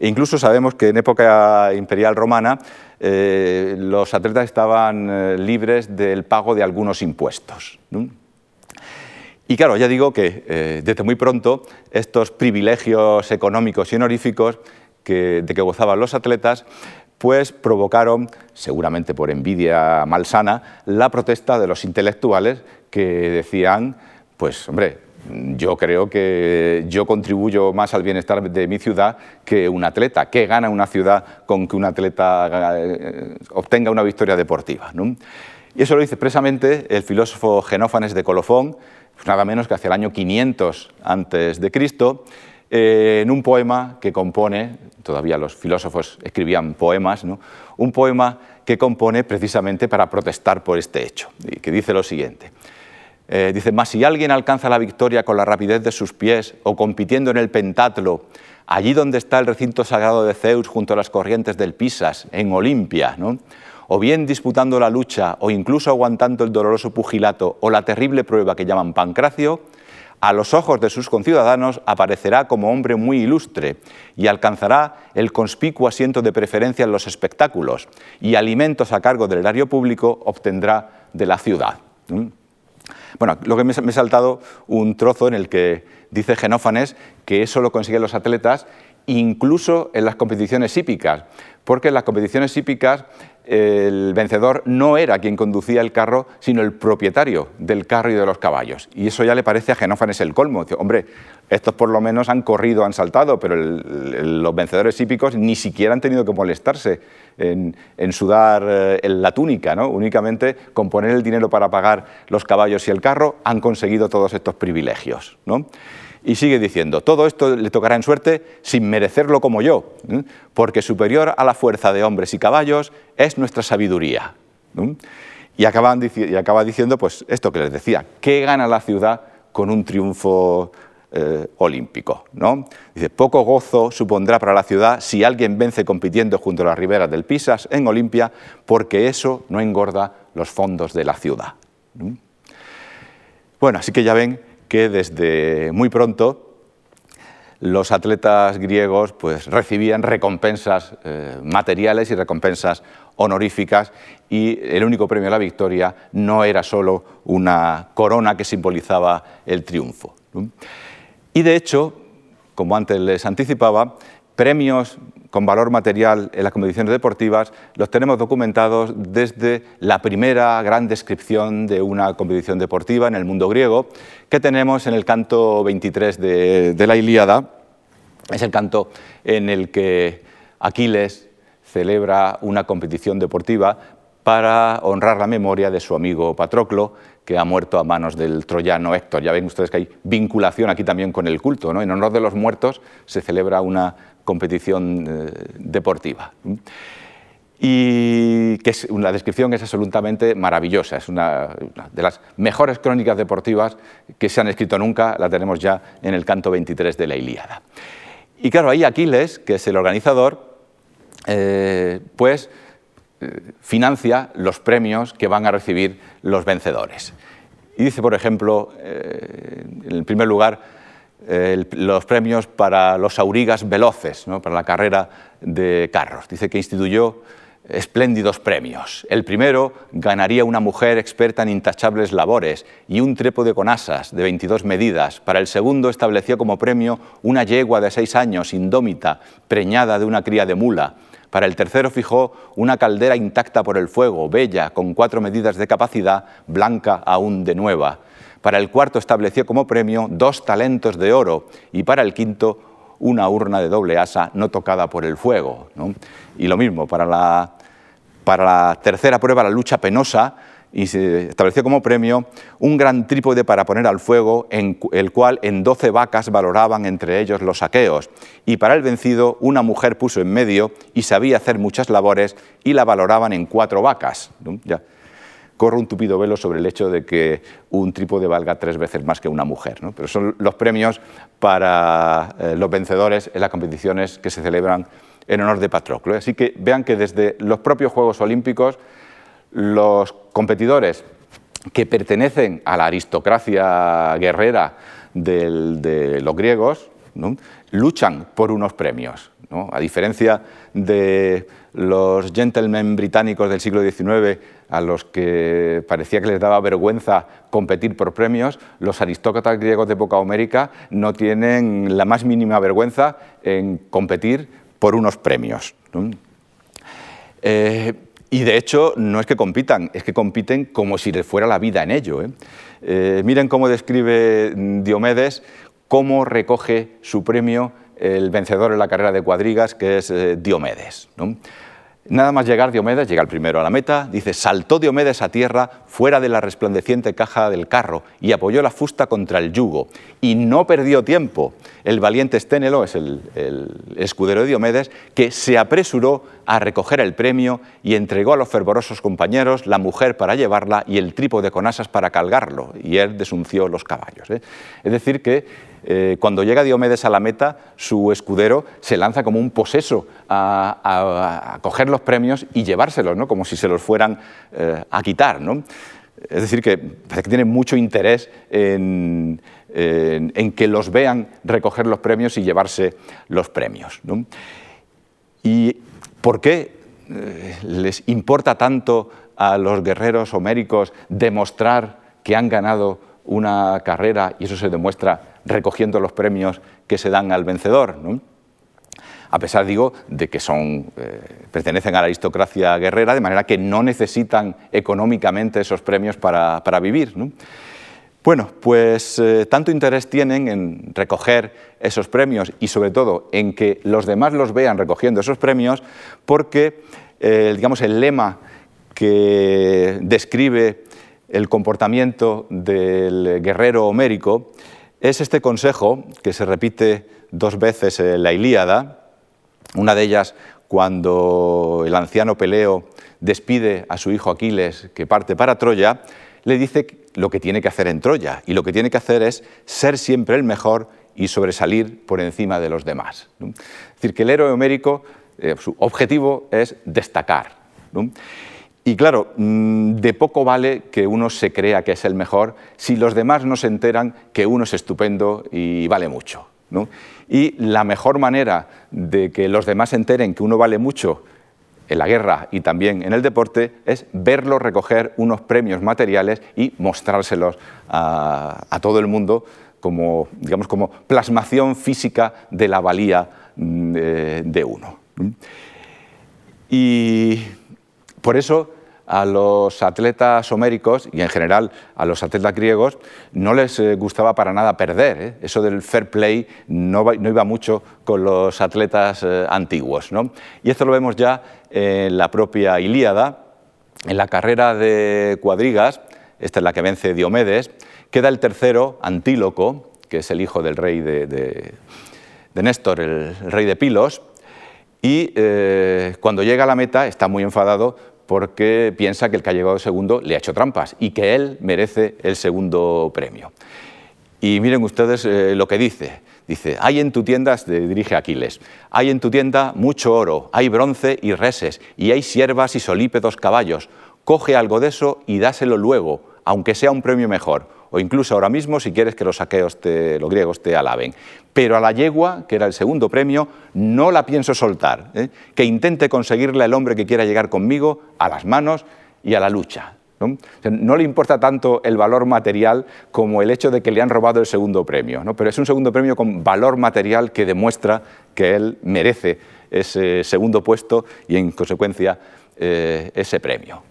E incluso sabemos que en época imperial romana eh, los atletas estaban eh, libres del pago de algunos impuestos. Y claro, ya digo que eh, desde muy pronto estos privilegios económicos y honoríficos de que gozaban los atletas pues provocaron, seguramente por envidia malsana, la protesta de los intelectuales que decían, pues hombre, yo creo que yo contribuyo más al bienestar de mi ciudad que un atleta. ¿Qué gana una ciudad con que un atleta eh, obtenga una victoria deportiva? Y eso lo dice expresamente el filósofo Genófanes de Colofón, pues nada menos que hacia el año 500 antes de Cristo, eh, en un poema que compone, todavía los filósofos escribían poemas, un poema que compone precisamente para protestar por este hecho, y que dice lo siguiente. Eh, dice, mas si alguien alcanza la victoria con la rapidez de sus pies o compitiendo en el pentatlo, allí donde está el recinto sagrado de Zeus junto a las corrientes del Pisas, en Olimpia, o bien disputando la lucha o incluso aguantando el doloroso pugilato o la terrible prueba que llaman pancracio, a los ojos de sus conciudadanos aparecerá como hombre muy ilustre y alcanzará el conspicuo asiento de preferencia en los espectáculos y alimentos a cargo del erario público obtendrá de la ciudad. ¿Mm? Bueno, lo que me he saltado un trozo en el que dice Genófanes que eso lo consiguen los atletas incluso en las competiciones hípicas, porque en las competiciones hípicas el vencedor no era quien conducía el carro, sino el propietario del carro y de los caballos. Y eso ya le parece a Genófanes el colmo. Dice, hombre, estos por lo menos han corrido, han saltado, pero los vencedores hípicos ni siquiera han tenido que molestarse en, sudar eh, la túnica, ¿no? únicamente con poner el dinero para pagar los caballos y el carro han conseguido todos estos privilegios. ¿no? Y sigue diciendo, todo esto le tocará en suerte sin merecerlo como yo, porque superior a la fuerza de hombres y caballos es nuestra sabiduría. Y acaba diciendo pues, esto que les decía, ¿qué gana la ciudad con un triunfo eh, olímpico? ¿no? Dice, poco gozo supondrá para la ciudad si alguien vence compitiendo junto a las riberas del Pisas en Olimpia, porque eso no engorda los fondos de la ciudad. Bueno, así que ya ven que desde muy pronto los atletas griegos pues, recibían recompensas eh, materiales y recompensas honoríficas y el único premio a la victoria no era solo una corona que simbolizaba el triunfo. Y de hecho, como antes les anticipaba, premios con valor material en las competiciones deportivas los tenemos documentados desde la primera gran descripción de una competición deportiva en el mundo griego, que tenemos en el canto 23 de, la Ilíada. Es el canto en el que Aquiles celebra una competición deportiva para honrar la memoria de su amigo Patroclo, que ha muerto a manos del troyano Héctor. Ya ven ustedes que hay vinculación aquí también con el culto. ¿no? En honor de los muertos se celebra una competición eh, deportiva. Y que es una descripción es absolutamente maravillosa, es una, de las mejores crónicas deportivas que se han escrito nunca, la tenemos ya en el canto 23 de la Ilíada. Y claro, ahí Aquiles, que es el organizador, eh, pues financia los premios que van a recibir los vencedores. Y dice, por ejemplo, eh, en primer lugar, los premios para los aurigas veloces, para la carrera de carros. Dice que instituyó espléndidos premios. El primero ganaría una mujer experta en intachables labores y un trépode con asas de 22 medidas. Para el segundo estableció como premio una yegua de seis años, indómita, preñada de una cría de mula. Para el tercero fijó una caldera intacta por el fuego, bella, con cuatro medidas de capacidad, blanca aún de nueva. Para el cuarto estableció como premio dos talentos de oro y para el quinto una urna de doble asa no tocada por el fuego. Y lo mismo, para la, para la tercera prueba, la lucha penosa, y se estableció como premio un gran trípode para poner al fuego, en el cual en doce vacas valoraban entre ellos los saqueos. Y para el vencido una mujer puso en medio y sabía hacer muchas labores y la valoraban en cuatro vacas. Corre un tupido velo sobre el hecho de que un trípode valga tres veces más que una mujer. Pero son los premios para eh, los vencedores en las competiciones que se celebran en honor de Patroclo. Así que vean que desde los propios Juegos Olímpicos los competidores que pertenecen a la aristocracia guerrera de los griegos luchan por unos premios. A diferencia de los gentlemen británicos del siglo XIX, a los que parecía que les daba vergüenza competir por premios, los aristócratas griegos de época homérica no tienen la más mínima vergüenza en competir por unos premios. Eh, y de hecho, no es que compitan, es que compiten como si les fuera la vida en ello. ¿eh? Eh, miren cómo describe Diomedes cómo recoge su premio el vencedor en la carrera de cuadrigas, que es eh, Diomedes. Nada más llegar Diomedes, llega el primero a la meta, dice, saltó Diomedes a tierra fuera de la resplandeciente caja del carro y apoyó la fusta contra el yugo. Y no perdió tiempo el valiente Esténelo, es el, escudero de Diomedes, que se apresuró a recoger el premio y entregó a los fervorosos compañeros la mujer para llevarla y el trípode con asas para calgarlo, y él desunció los caballos. ¿eh? Es decir, que eh, cuando llega Diomedes a la meta, su escudero se lanza como un poseso a, coger los premios y llevárselos, ¿no? como si se los fueran eh, a quitar. ¿no? Es decir, que que tiene mucho interés en, que los vean recoger los premios y llevarse los premios. ¿Y por qué eh, les importa tanto a los guerreros homéricos demostrar que han ganado una carrera y eso se demuestra recogiendo los premios que se dan al vencedor. A pesar, digo, de que son, eh, pertenecen a la aristocracia guerrera, de manera que no necesitan económicamente esos premios para, vivir. Bueno, pues eh, tanto interés tienen en recoger esos premios y sobre todo en que los demás los vean recogiendo esos premios porque, eh, digamos, el lema que describe el comportamiento del guerrero homérico es este consejo que se repite dos veces en la Ilíada, una de ellas cuando el anciano Peleo despide a su hijo Aquiles que parte para Troya, le dice lo que tiene que hacer en Troya y lo que tiene que hacer es ser siempre el mejor y sobresalir por encima de los demás. Es decir, que el héroe homérico, eh, su objetivo es destacar. Y claro, mm, de poco vale que uno se crea que es el mejor si los demás no se enteran que uno es estupendo y vale mucho. Y la mejor manera de que los demás se enteren que uno vale mucho en la guerra y también en el deporte es verlo recoger unos premios materiales y mostrárselos a, todo el mundo como, digamos, como plasmación física de la valía mm, de uno. Y por eso a los atletas homéricos y en general a los atletas griegos no les eh, gustaba para nada perder. ¿eh? Eso del fair play no, iba mucho con los atletas eh, antiguos. Y esto lo vemos ya en la propia Ilíada, en la carrera de cuadrigas, esta es la que vence Diomedes, queda el tercero, Antíloco, que es el hijo del rey de, Néstor, el, rey de Pilos, y cuando llega a la meta está muy enfadado porque piensa que el que ha llegado segundo le ha hecho trampas y que él merece el segundo premio. Y miren ustedes eh, lo que dice. Dice, hay en tu tienda, se dirige Aquiles, hay en tu tienda mucho oro, hay bronce y reses, y hay siervas y solípedos caballos. Coge algo de eso y dáselo luego, aunque sea un premio mejor, o incluso ahora mismo si quieres que los saqueos, te, los griegos te alaben. Pero a la yegua, que era el segundo premio, no la pienso soltar, ¿eh? que intente conseguirle el hombre que quiera llegar conmigo a las manos y a la lucha. ¿no? le importa tanto el valor material como el hecho de que le han robado el segundo premio, ¿no? pero es un segundo premio con valor material que demuestra que él merece ese segundo puesto y en consecuencia eh, ese premio.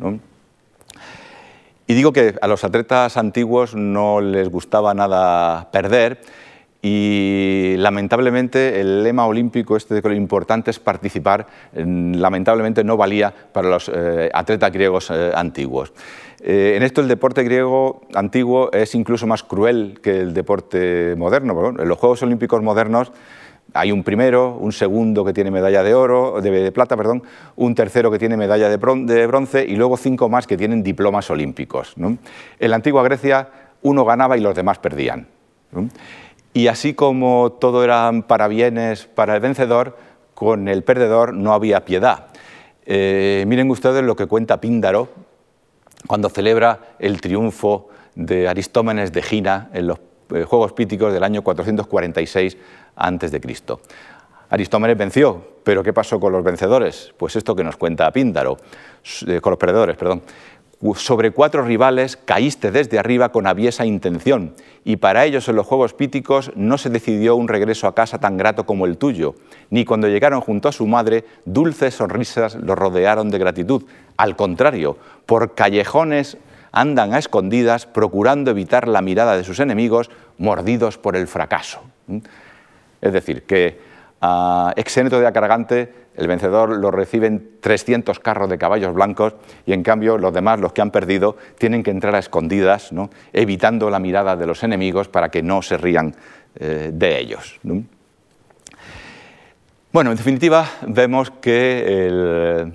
Y digo que a los atletas antiguos no les gustaba nada perder y lamentablemente el lema olímpico este de que lo importante es participar, lamentablemente no valía para los eh, atletas griegos eh, antiguos. Eh, en esto el deporte griego antiguo es incluso más cruel que el deporte moderno. En los Juegos Olímpicos modernos hay un primero, un segundo que tiene medalla de oro, de, plata, perdón, un tercero que tiene medalla de, bronce y luego cinco más que tienen diplomas olímpicos. En la antigua Grecia uno ganaba y los demás perdían. Y así como todo eran parabienes para el vencedor, con el perdedor no había piedad. Eh, miren ustedes lo que cuenta Píndaro cuando celebra el triunfo de Aristómenes de Gina en los Juegos Píticos del año 446 a.C. Aristómenes venció, pero ¿qué pasó con los vencedores? Pues esto que nos cuenta Píndaro, eh, con los perdedores, perdón. Sobre cuatro rivales caíste desde arriba con aviesa intención, y para ellos en los Juegos Píticos no se decidió un regreso a casa tan grato como el tuyo, ni cuando llegaron junto a su madre, dulces sonrisas los rodearon de gratitud. Al contrario, por callejones andan a escondidas procurando evitar la mirada de sus enemigos, mordidos por el fracaso. Es decir, que a Exéneto de Acargante, el vencedor lo reciben 300 carros de caballos blancos y en cambio los demás, los que han perdido, tienen que entrar a escondidas, evitando la mirada de los enemigos para que no se rían eh, de ellos. Bueno, en definitiva, vemos que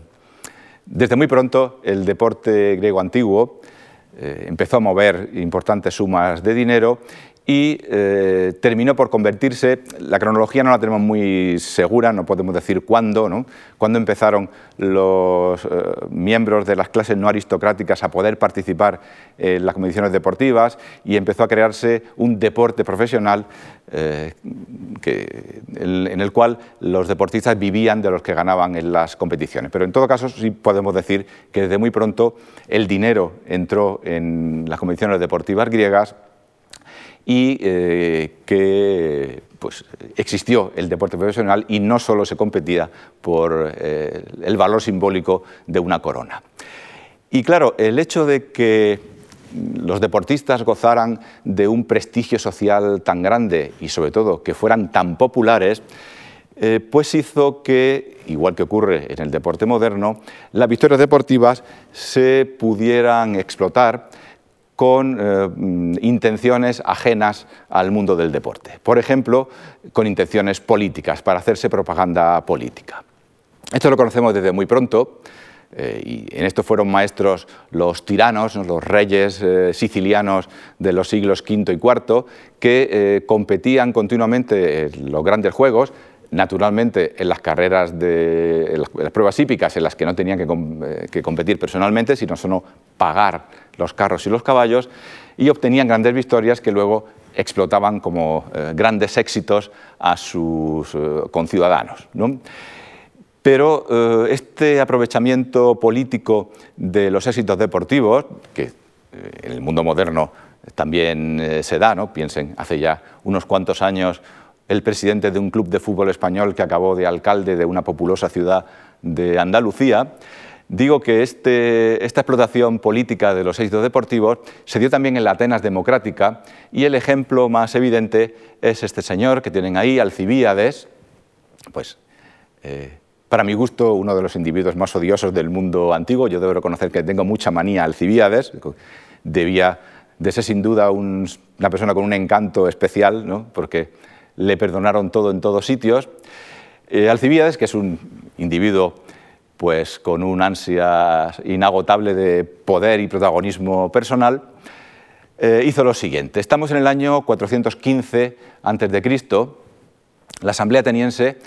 desde muy pronto el deporte griego antiguo eh, empezó a mover importantes sumas de dinero y eh, terminó por convertirse, la cronología no la tenemos muy segura, no podemos decir cuándo, ¿no? cuándo empezaron los eh, miembros de las clases no aristocráticas a poder participar en las competiciones deportivas y empezó a crearse un deporte profesional eh, en el cual los deportistas vivían de los que ganaban en las competiciones. Pero en todo caso sí podemos decir que desde muy pronto el dinero entró en las competiciones deportivas griegas y eh, que pues, existió el deporte profesional y no solo se competía por eh, el valor simbólico de una corona. Y claro, el hecho de que los deportistas gozaran de un prestigio social tan grande y sobre todo que fueran tan populares, eh, pues hizo que, igual que ocurre en el deporte moderno, las victorias deportivas se pudieran explotar con eh, mm, intenciones ajenas al mundo del deporte. Por ejemplo, con intenciones políticas, para hacerse propaganda política. Esto lo conocemos desde muy pronto. Eh, y en esto fueron maestros los tiranos, los reyes eh, sicilianos de los siglos V y IV, que competían continuamente en los grandes juegos, naturalmente en las carreras de las, pruebas hípicas en las que no tenían que, competir personalmente, sino solo pagar los carros y los caballos, y obtenían grandes victorias que luego explotaban como eh, grandes éxitos a sus eh, conciudadanos. Pero eh, este aprovechamiento político de los éxitos deportivos, que en el mundo moderno también se da, ¿no? piensen, hace ya unos cuantos años el presidente de un club de fútbol español que acabó de alcalde de una populosa ciudad de Andalucía, digo que este, esta explotación política de los éxitos deportivos se dio también en la Atenas democrática y el ejemplo más evidente es este señor que tienen ahí, Alcibíades, pues eh, para mi gusto, uno de los individuos más odiosos del mundo antiguo. Yo debo reconocer que tengo mucha manía a Alcibíades. Debía de ser sin duda una persona con un encanto especial, ¿no? porque le perdonaron todo en todos sitios. Eh, Alcibíades, que es un individuo pues, con un ansia inagotable de poder y protagonismo personal, eh, hizo lo siguiente. Estamos en el año 415 a.C. La Asamblea Ateniense,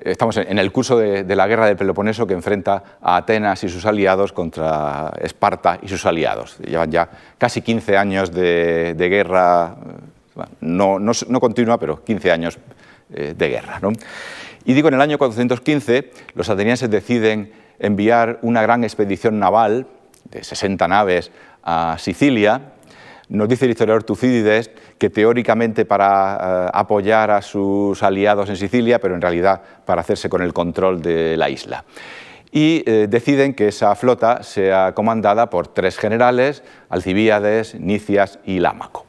estamos en el curso de, la guerra del Peloponeso que enfrenta a Atenas y sus aliados contra Esparta y sus aliados. Llevan ya casi 15 años de, guerra, no, no, continua, pero 15 años eh, de guerra. Y digo, en el año 415 los atenienses deciden enviar una gran expedición naval de 60 naves a Sicilia. Nos dice el historiador Tucídides que teóricamente para eh, apoyar a sus aliados en Sicilia, pero en realidad para hacerse con el control de la isla. Y eh, deciden que esa flota sea comandada por tres generales, Alcibíades, Nicias y Lámaco.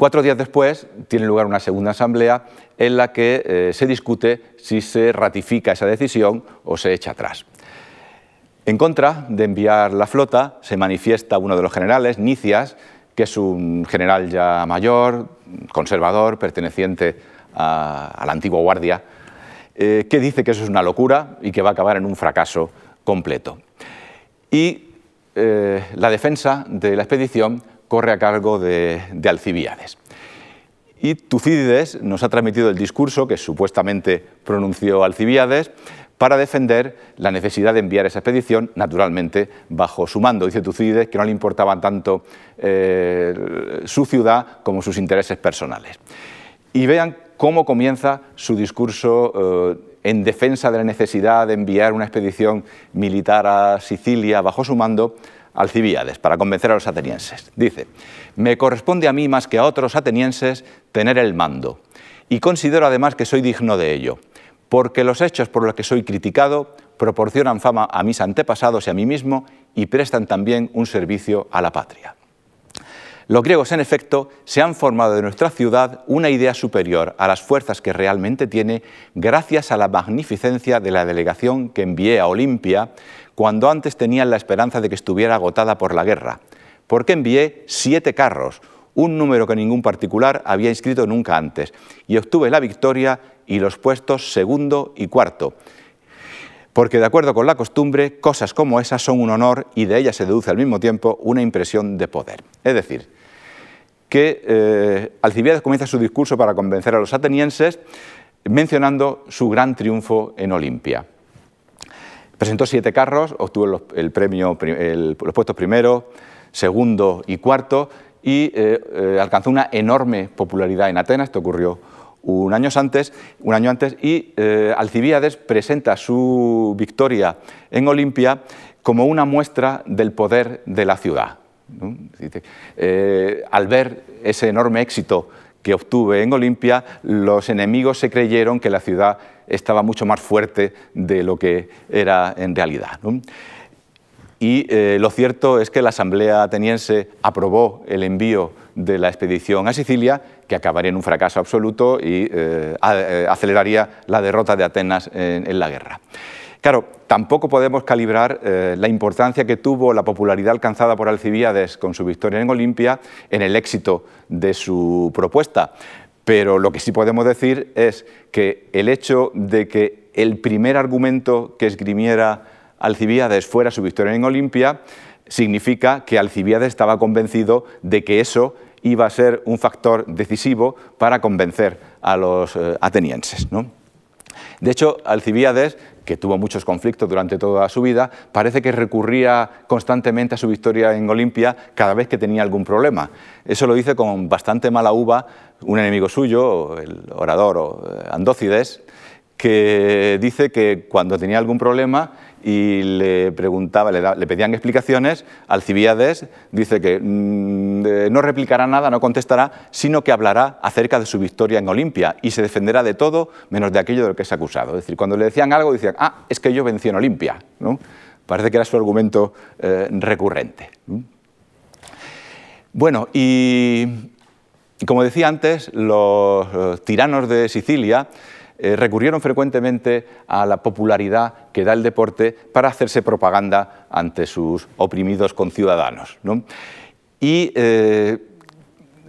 Cuatro días después tiene lugar una segunda asamblea en la que eh, se discute si se ratifica esa decisión o se echa atrás. En contra de enviar la flota se manifiesta uno de los generales, Nicias, que es un general ya mayor, conservador, perteneciente a, la antigua guardia, eh, que dice que eso es una locura y que va a acabar en un fracaso completo. Y eh, la defensa de la expedición corre a cargo de, de Alcibíades. Y Tucídides nos ha transmitido el discurso que supuestamente pronunció Alcibíades para defender la necesidad de enviar esa expedición, naturalmente, bajo su mando. Dice Tucídides que no le importaban tanto eh, su ciudad como sus intereses personales. Y vean cómo comienza su discurso eh, en defensa de la necesidad de enviar una expedición militar a Sicilia bajo su mando, Alcibíades, para convencer a los atenienses. Dice, me corresponde a mí más que a otros atenienses tener el mando, y considero además que soy digno de ello, porque los hechos por los que soy criticado proporcionan fama a mis antepasados y a mí mismo y prestan también un servicio a la patria. Los griegos, en efecto, se han formado de nuestra ciudad una idea superior a las fuerzas que realmente tiene gracias a la magnificencia de la delegación que envié a Olimpia cuando antes tenían la esperanza de que estuviera agotada por la guerra, porque envié siete carros, un número que ningún particular había inscrito nunca antes, y obtuve la victoria y los puestos segundo y cuarto. Porque de acuerdo con la costumbre, cosas como esas son un honor y de ellas se deduce al mismo tiempo una impresión de poder. Es decir, que eh, Alcibiades comienza su discurso para convencer a los atenienses mencionando su gran triunfo en Olimpia. Presentó siete carros, obtuvo el premio, los puestos primero, segundo y cuarto, y eh, eh, alcanzó una enorme popularidad en Atenas. Esto ocurrió un año antes, un año antes y eh, Alcibíades presenta su victoria en Olimpia como una muestra del poder de la ciudad. al ver ese enorme éxito que obtuve en Olimpia, los enemigos se creyeron que la ciudad estaba mucho más fuerte de lo que era en realidad. Y eh, lo cierto es que la Asamblea ateniense aprobó el envío de la expedición a Sicilia, que acabaría en un fracaso absoluto y eh, eh, aceleraría la derrota de Atenas en, la guerra. Claro, tampoco podemos calibrar la importancia que tuvo la popularidad alcanzada por Alcibíades con su victoria en Olimpia en el éxito de su propuesta. Pero lo que sí podemos decir es que el hecho de que el primer argumento que esgrimiera Alcibíades fuera su victoria en Olimpia significa que Alcibíades estaba convencido de que eso iba a ser un factor decisivo para convencer a los eh, atenienses. De hecho, Alcibíades, que tuvo muchos conflictos durante toda su vida, parece que recurría constantemente a su victoria en Olimpia cada vez que tenía algún problema. Eso lo dice con bastante mala uva un enemigo suyo, el orador eh, Andócides, que dice que cuando tenía algún problema y le preguntaba, le, pedían explicaciones, Alcibiades dice que mm, no replicará nada, no contestará, sino que hablará acerca de su victoria en Olimpia y se defenderá de todo menos de aquello de lo que es acusado. Es decir, cuando le decían algo, decían, ah, es que yo vencí en Olimpia. ¿no? Parece que era su argumento eh, recurrente. Bueno, y como decía antes, los tiranos de Sicilia eh, recurrieron frecuentemente a la popularidad que da el deporte para hacerse propaganda ante sus oprimidos conciudadanos. Y eh,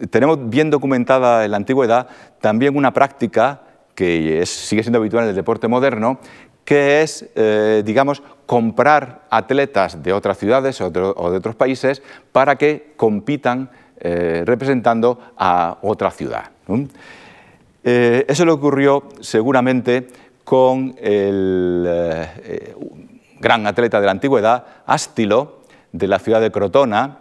tenemos bien documentada en la antigüedad también una práctica que sigue siendo habitual en el deporte moderno, que es, eh, digamos, comprar atletas de otras ciudades o de, otros países para que compitan representando a otra ciudad. Eh, eso le ocurrió seguramente con el gran atleta de la antigüedad, Ástilo, de la ciudad de Crotona.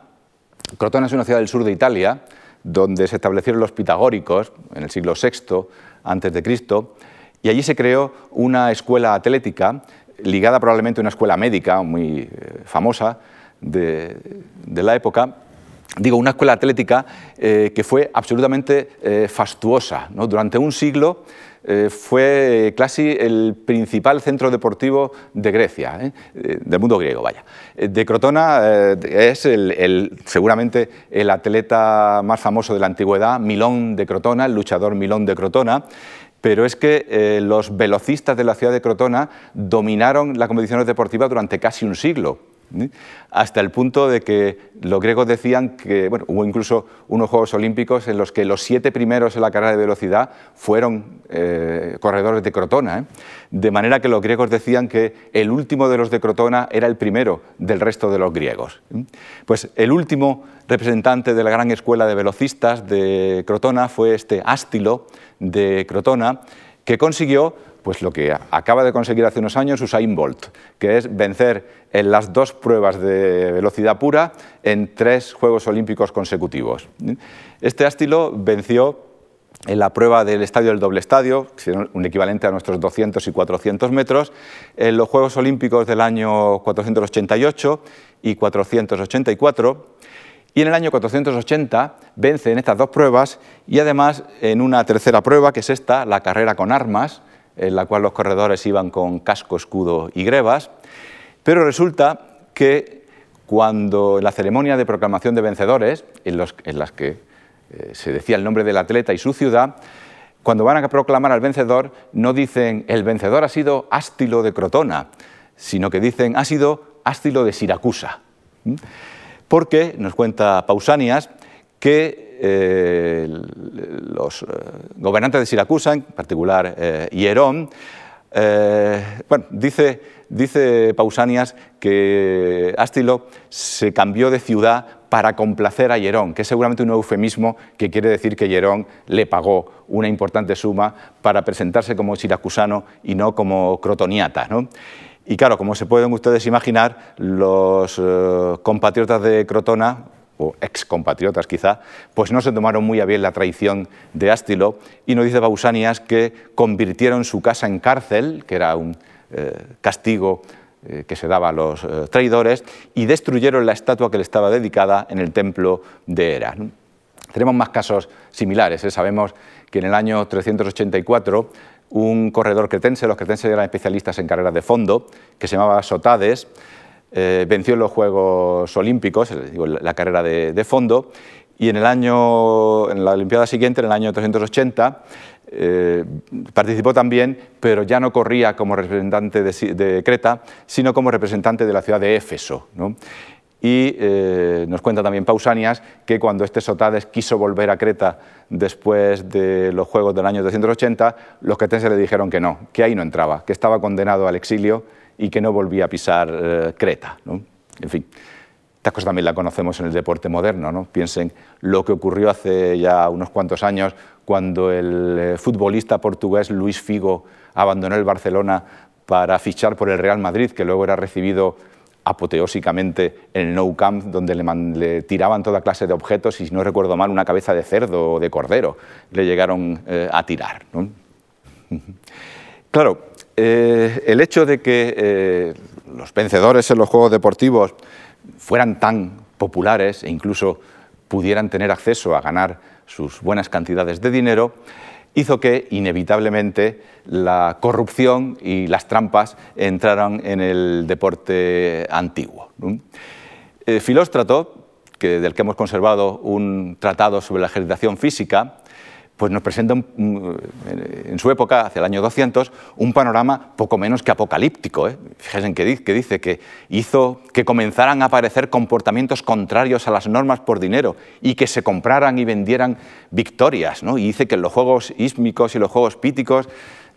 Crotona es una ciudad del sur de Italia, donde se establecieron los pitagóricos en el siglo VI Cristo, y allí se creó una escuela atlética ligada probablemente a una escuela médica muy eh, famosa de, la época, digo, una escuela atlética eh, que fue absolutamente eh, fastuosa. Durante un siglo fue casi el principal centro deportivo de Grecia, del mundo griego, vaya. De Crotona es seguramente el atleta más famoso de la antigüedad, Milón de Crotona, el luchador Milón de Crotona, pero es que eh, los velocistas de la ciudad de Crotona dominaron la competición deportiva durante casi un siglo, hasta el punto de que los griegos decían que, bueno, hubo incluso unos Juegos Olímpicos en los que los siete primeros en la carrera de velocidad fueron eh, corredores de Crotona, ¿eh? de manera que los griegos decían que el último de los de Crotona era el primero del resto de los griegos. Pues el último representante de la gran escuela de velocistas de Crotona fue este Ástilo, de Crotona, que consiguió pues lo que acaba de conseguir hace unos años Usain Bolt, que es vencer en las dos pruebas de velocidad pura en tres Juegos Olímpicos consecutivos. Este ástilo venció en la prueba del estadio del doble estadio, un equivalente a nuestros 200 y 400 metros, en los Juegos Olímpicos del año 488 y 484, y en el año 480 vence en estas dos pruebas y además en una tercera prueba, que es esta, la carrera con armas, en la cual los corredores iban con casco, escudo y grebas. Pero resulta que cuando en la ceremonia de proclamación de vencedores, en, las que eh, se decía el nombre del atleta y su ciudad, cuando van a proclamar al vencedor, no dicen el vencedor ha sido Ástilo de Crotona, sino que dicen ha sido Ástilo de Siracusa. Porque nos cuenta Pausanias que eh, los eh, gobernantes de Siracusa, en particular eh, Hierón, bueno, dice, Pausanias que Ástilo se cambió de ciudad para complacer a Hierón, que es seguramente un eufemismo que quiere decir que Hierón le pagó una importante suma para presentarse como siracusano y no como crotoniata. ¿no? Y claro, como se pueden ustedes imaginar, los eh, compatriotas de Crotona, o ex compatriotas quizá, pues no se tomaron muy a bien la traición de Ástilo y nos dice Pausanias que convirtieron su casa en cárcel, que era un eh, castigo eh, que se daba a los traidores, y destruyeron la estatua que le estaba dedicada en el templo de Hera. Tenemos más casos similares. Sabemos que en el año 384 un corredor cretense, los cretenses eran especialistas en carreras de fondo, que se llamaba Sotades, eh, venció en los Juegos Olímpicos, la carrera de, fondo, y en, el año, en la Olimpiada siguiente, en el año 380, eh, participó también, pero ya no corría como representante de, Creta, sino como representante de la ciudad de Éfeso. Y eh, nos cuenta también Pausanias que cuando este Sotades quiso volver a Creta después de los Juegos del año 280, los cretenses le dijeron que no, que ahí no entraba, que estaba condenado al exilio y que no volvía a pisar eh, Creta. En fin, estas cosas también las conocemos en el deporte moderno. ¿no? Piensen lo que ocurrió hace ya unos cuantos años cuando el eh, futbolista portugués Luis Figo abandonó el Barcelona para fichar por el Real Madrid, que luego era recibido apoteósicamente en el No Camp, donde le, tiraban toda clase de objetos y, si no recuerdo mal, una cabeza de cerdo o de cordero le llegaron eh, a tirar. Claro, eh, el hecho de que eh, los vencedores en los Juegos Deportivos fueran tan populares e incluso pudieran tener acceso a ganar sus buenas cantidades de dinero, hizo que inevitablemente la corrupción y las trampas entraran en el deporte antiguo. Eh, Filóstrato, del que hemos conservado un tratado sobre la ejercitación física, pues nos presenta en su época, hacia el año 200, un panorama poco menos que apocalíptico. ¿eh? Fíjense que, que dice que hizo que comenzaran a aparecer comportamientos contrarios a las normas por dinero y que se compraran y vendieran victorias. ¿no? Y dice que los juegos ísmicos y los juegos píticos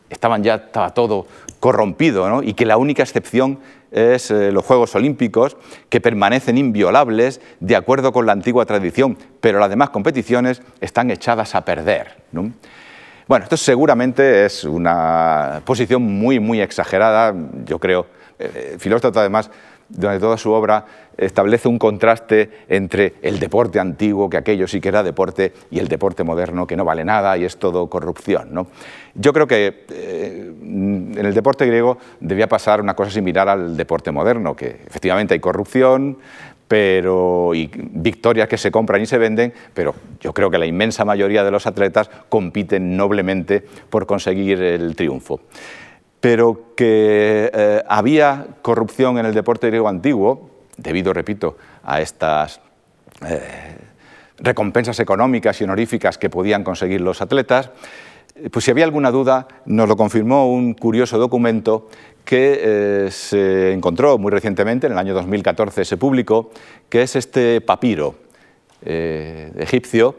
estaban ya, estaba todo corrompido ¿no? y que la única excepción es eh, los Juegos Olímpicos, que permanecen inviolables de acuerdo con la antigua tradición, pero las demás competiciones están echadas a perder. Bueno, esto seguramente es una posición muy, muy exagerada, yo creo. Eh, Filósofo, además, durante toda su obra establece un contraste entre el deporte antiguo, que aquello sí que era deporte, y el deporte moderno, que no vale nada y es todo corrupción. ¿no? Yo creo que eh, en el deporte griego debía pasar una cosa similar al deporte moderno, que efectivamente hay corrupción, pero, y victorias que se compran y se venden, pero yo creo que la inmensa mayoría de los atletas compiten noblemente por conseguir el triunfo pero que eh, había corrupción en el deporte griego antiguo, debido, repito, a estas eh, recompensas económicas y honoríficas que podían conseguir los atletas, pues si había alguna duda, nos lo confirmó un curioso documento que eh, se encontró muy recientemente, en el año 2014 se publicó, que es este papiro egipcio,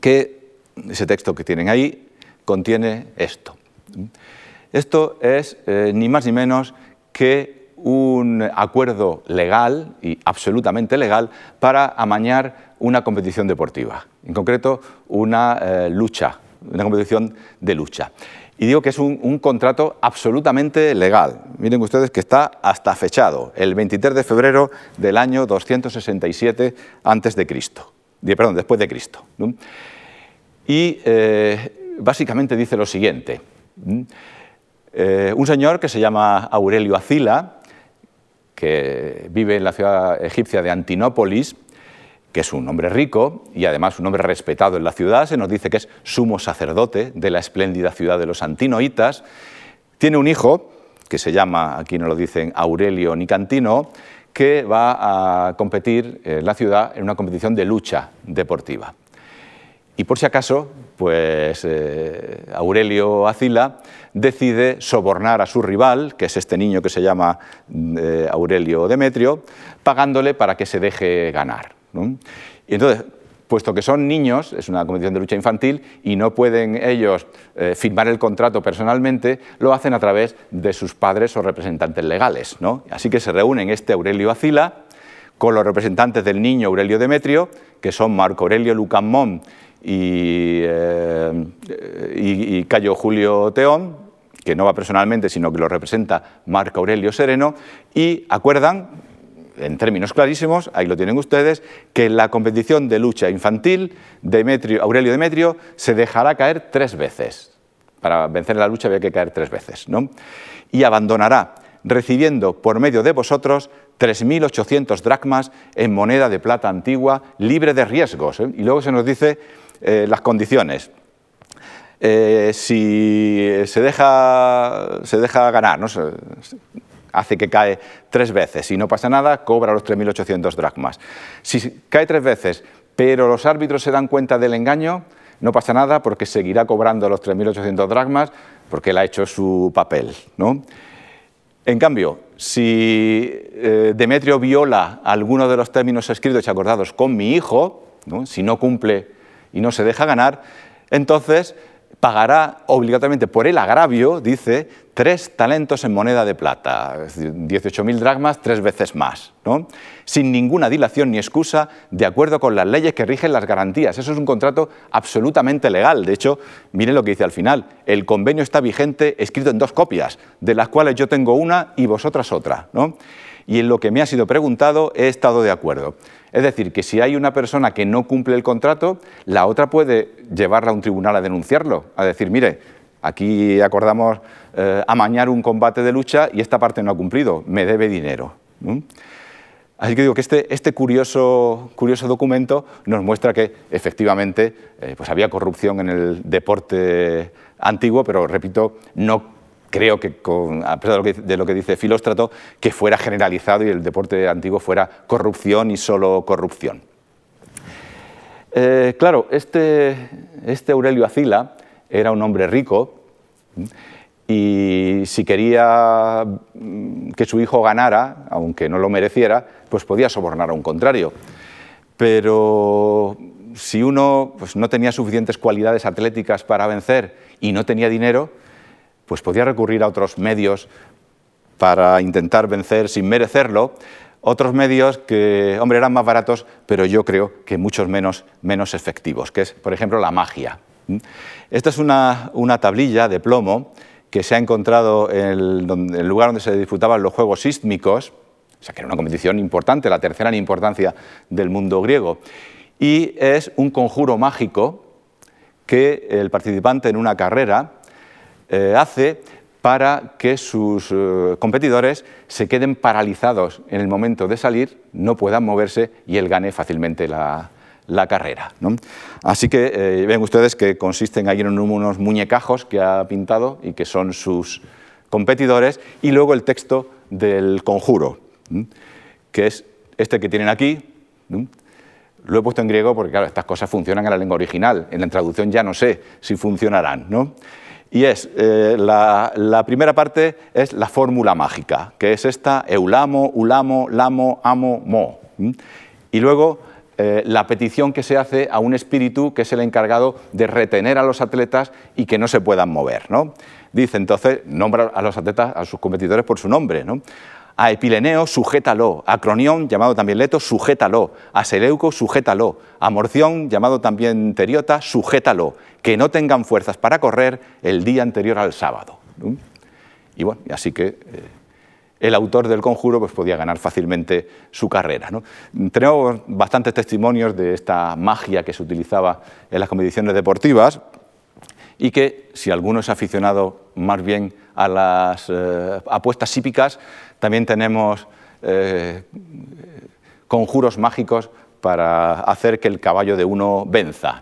que ese texto que tienen ahí contiene esto. Esto es eh, ni más ni menos que un acuerdo legal y absolutamente legal para amañar una competición deportiva, en concreto una eh, lucha, una competición de lucha. Y digo que es un, contrato absolutamente legal. Miren ustedes que está hasta fechado, el 23 de febrero del año 267 antes de Cristo, perdón, después de Cristo. Y eh, básicamente dice lo siguiente. Eh, un señor que se llama Aurelio Acila, que vive en la ciudad egipcia de Antinópolis, que es un hombre rico y además un hombre respetado en la ciudad, se nos dice que es sumo sacerdote de la espléndida ciudad de los antinoitas, tiene un hijo que se llama, aquí no lo dicen, Aurelio Nicantino, que va a competir en la ciudad en una competición de lucha deportiva. Y por si acaso, pues eh, Aurelio Acila decide sobornar a su rival, que es este niño que se llama eh, Aurelio Demetrio, pagándole para que se deje ganar. Y entonces, puesto que son niños, es una competición de lucha infantil, y no pueden ellos eh, firmar el contrato personalmente, lo hacen a través de sus padres o representantes legales. Así que se reúnen este Aurelio Acila con los representantes del niño Aurelio Demetrio, que son Marco Aurelio Lucamón eh, y, y, Cayo Julio Teón, que no va personalmente, sino que lo representa Marco Aurelio Sereno, y acuerdan, en términos clarísimos, ahí lo tienen ustedes, que la competición de lucha infantil, Demetrio, Aurelio Demetrio, se dejará caer tres veces. Para vencer la lucha había que caer tres veces, ¿no? Y abandonará, recibiendo por medio de vosotros 3.800 dracmas en moneda de plata antigua, libre de riesgos. ¿eh? Y luego se nos dice eh, las condiciones. Eh, si se deja, se deja ganar, ¿no? hace que cae tres veces y no pasa nada, cobra los 3.800 dracmas. Si cae tres veces, pero los árbitros se dan cuenta del engaño, no pasa nada porque seguirá cobrando los 3.800 dracmas porque él ha hecho su papel. ¿no? En cambio, si eh, Demetrio viola alguno de los términos escritos y acordados con mi hijo, si no cumple y no se deja ganar, entonces pagará obligatoriamente por el agravio, dice, tres talentos en moneda de plata, es decir, 18.000 dracmas, tres veces más, ¿no? sin ninguna dilación ni excusa, de acuerdo con las leyes que rigen las garantías. Eso es un contrato absolutamente legal. De hecho, miren lo que dice al final. El convenio está vigente, escrito en dos copias, de las cuales yo tengo una y vosotras otra. ¿no? Y en lo que me ha sido preguntado he estado de acuerdo. Es decir, que si hay una persona que no cumple el contrato, la otra puede llevarla a un tribunal a denunciarlo, a decir, mire, aquí acordamos eh, amañar un combate de lucha y esta parte no ha cumplido, me debe dinero. Así que digo que este, este, curioso, documento nos muestra que efectivamente eh, pues había corrupción en el deporte antiguo, pero repito, no creo que, a pesar de lo que, dice Filóstrato, que fuera generalizado y el deporte antiguo fuera corrupción y solo corrupción. Eh, claro, este, este Aurelio Acila era un hombre rico y si quería mm, que su hijo ganara, aunque no lo mereciera, pues podía sobornar a un contrario. Pero si uno pues, no tenía suficientes cualidades atléticas para vencer y no tenía dinero, pues podía recurrir a otros medios para intentar vencer sin merecerlo, otros medios que, hombre, eran más baratos, pero yo creo que muchos menos, menos efectivos, que es, por ejemplo, la magia. Esta es una, una tablilla de plomo que se ha encontrado en el, lugar donde se disputaban los Juegos Sísmicos, o sea que era una competición importante, la tercera en importancia del mundo griego, y es un conjuro mágico que el participante en una carrera eh, hace para que sus eh, competidores se queden paralizados en el momento de salir, no puedan moverse y él gane fácilmente la, carrera. Así que eh, ven ustedes que consisten ahí en unos muñecajos que ha pintado y que son sus competidores, y luego el texto del conjuro, que es este que tienen aquí. Lo he puesto en griego porque, claro, estas cosas funcionan en la lengua original. En la traducción ya no sé si funcionarán. Y es, eh, la, primera parte es la fórmula mágica, que es esta, eulamo, ulamo, lamo, amo, mo. Y luego eh, la petición que se hace a un espíritu que es el encargado de retener a los atletas y que no se puedan mover. ¿no? Dice entonces, nombra a los atletas, a sus competidores por su nombre. ¿no? A Epileneo, sujétalo. A Cronión, llamado también Leto, sujétalo. A Seleuco, sujétalo. A Morción, llamado también Teriota, sujétalo. Que no tengan fuerzas para correr el día anterior al sábado. Y bueno, así que eh, el autor del conjuro pues, podía ganar fácilmente su carrera. Tenemos bastantes testimonios de esta magia que se utilizaba en las competiciones deportivas y que, si alguno es aficionado más bien a las eh, apuestas hípicas, también tenemos eh, conjuros mágicos para hacer que el caballo de uno venza.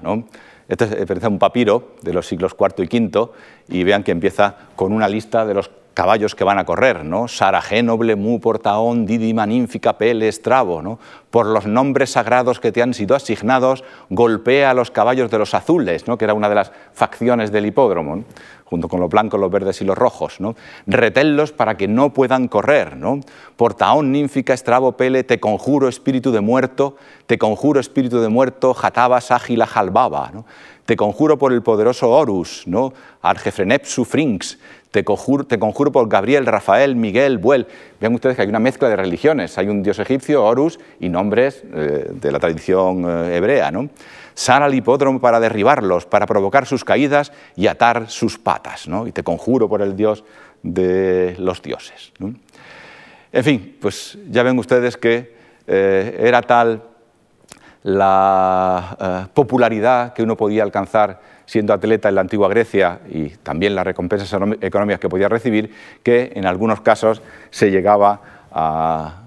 Este es un papiro de los siglos IV y V y vean que empieza con una lista de los caballos que van a correr, ¿no? Saragénoble, Mu, Portaón, Didima, Ninfica, Pele, Estrabo, ¿no? Por los nombres sagrados que te han sido asignados, golpea a los caballos de los azules, ¿no? Que era una de las facciones del hipódromo, junto con los blancos, los verdes y los rojos, ¿no? Retenlos para que no puedan correr, ¿no? Portaón, Ninfica, Estrabo, Pele, te conjuro espíritu de muerto, te conjuro espíritu de muerto, Jatabas, Ágila, Jalbaba, ¿no? Te conjuro por el poderoso Horus, ¿no? Argefrenepsu, Frinx, te conjuro, por Gabriel, Rafael, Miguel, Buel. Vean ustedes que hay una mezcla de religiones. Hay un dios egipcio, Horus, y nombres eh, de la tradición eh, hebrea. ¿no? Sal al hipódromo para derribarlos, para provocar sus caídas y atar sus patas. ¿no? Y te conjuro por el dios de los dioses. En fin, pues ya ven ustedes que eh, era tal la popularidad que uno podía alcanzar siendo atleta en la antigua Grecia y también las recompensas económicas que podía recibir, que en algunos casos se llegaba a,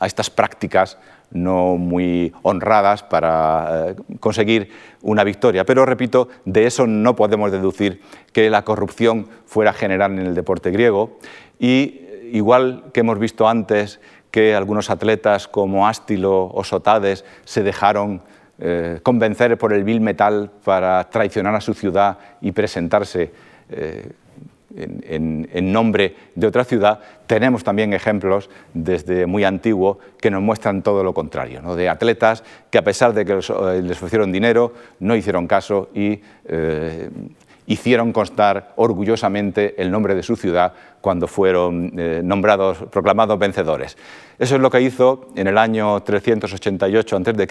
estas prácticas no muy honradas para eh, conseguir una victoria. Pero repito, de eso no podemos deducir que la corrupción fuera general en el deporte griego y igual que hemos visto antes que algunos atletas como Ástilo o Sotades se dejaron eh, convencer por el vil metal para traicionar a su ciudad y presentarse eh, en, nombre de otra ciudad, tenemos también ejemplos desde muy antiguo que nos muestran todo lo contrario, ¿no? de atletas que a pesar de que eh, les ofrecieron dinero, no hicieron caso y hicieron constar orgullosamente el nombre de su ciudad cuando fueron nombrados, proclamados vencedores. Eso es lo que hizo en el año 388 a.C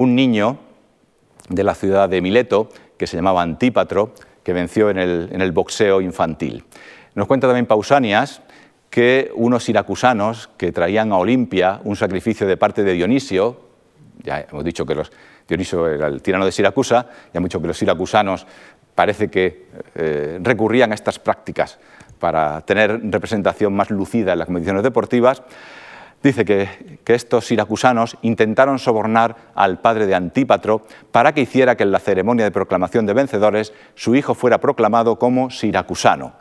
un niño de la ciudad de Mileto, que se llamaba Antípatro, que venció en el, boxeo infantil. Nos cuenta también Pausanias que unos siracusanos que traían a Olimpia un sacrificio de parte de Dionisio, ya hemos dicho que Dionisio era el tirano de Siracusa, ya hemos dicho que los siracusanos parece que eh, recurrían a estas prácticas para tener representación más lucida en las competiciones deportivas, Dice que, estos siracusanos intentaron sobornar al padre de Antípatro para que hiciera que en la ceremonia de proclamación de vencedores su hijo fuera proclamado como siracusano.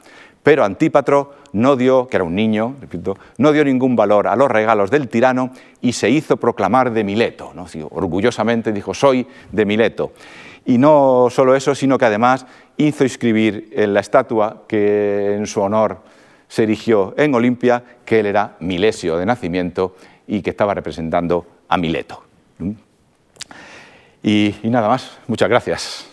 Pero Antípatro no dio, que era un niño, repito, no dio ningún valor a los regalos del tirano y se hizo proclamar de Mileto. ¿no? Orgullosamente dijo, soy de Mileto. Y no solo eso, sino que además hizo inscribir en la estatua que en su honor se erigió en Olimpia, que él era milesio de nacimiento y que estaba representando a Mileto. Y, y nada más, muchas gracias.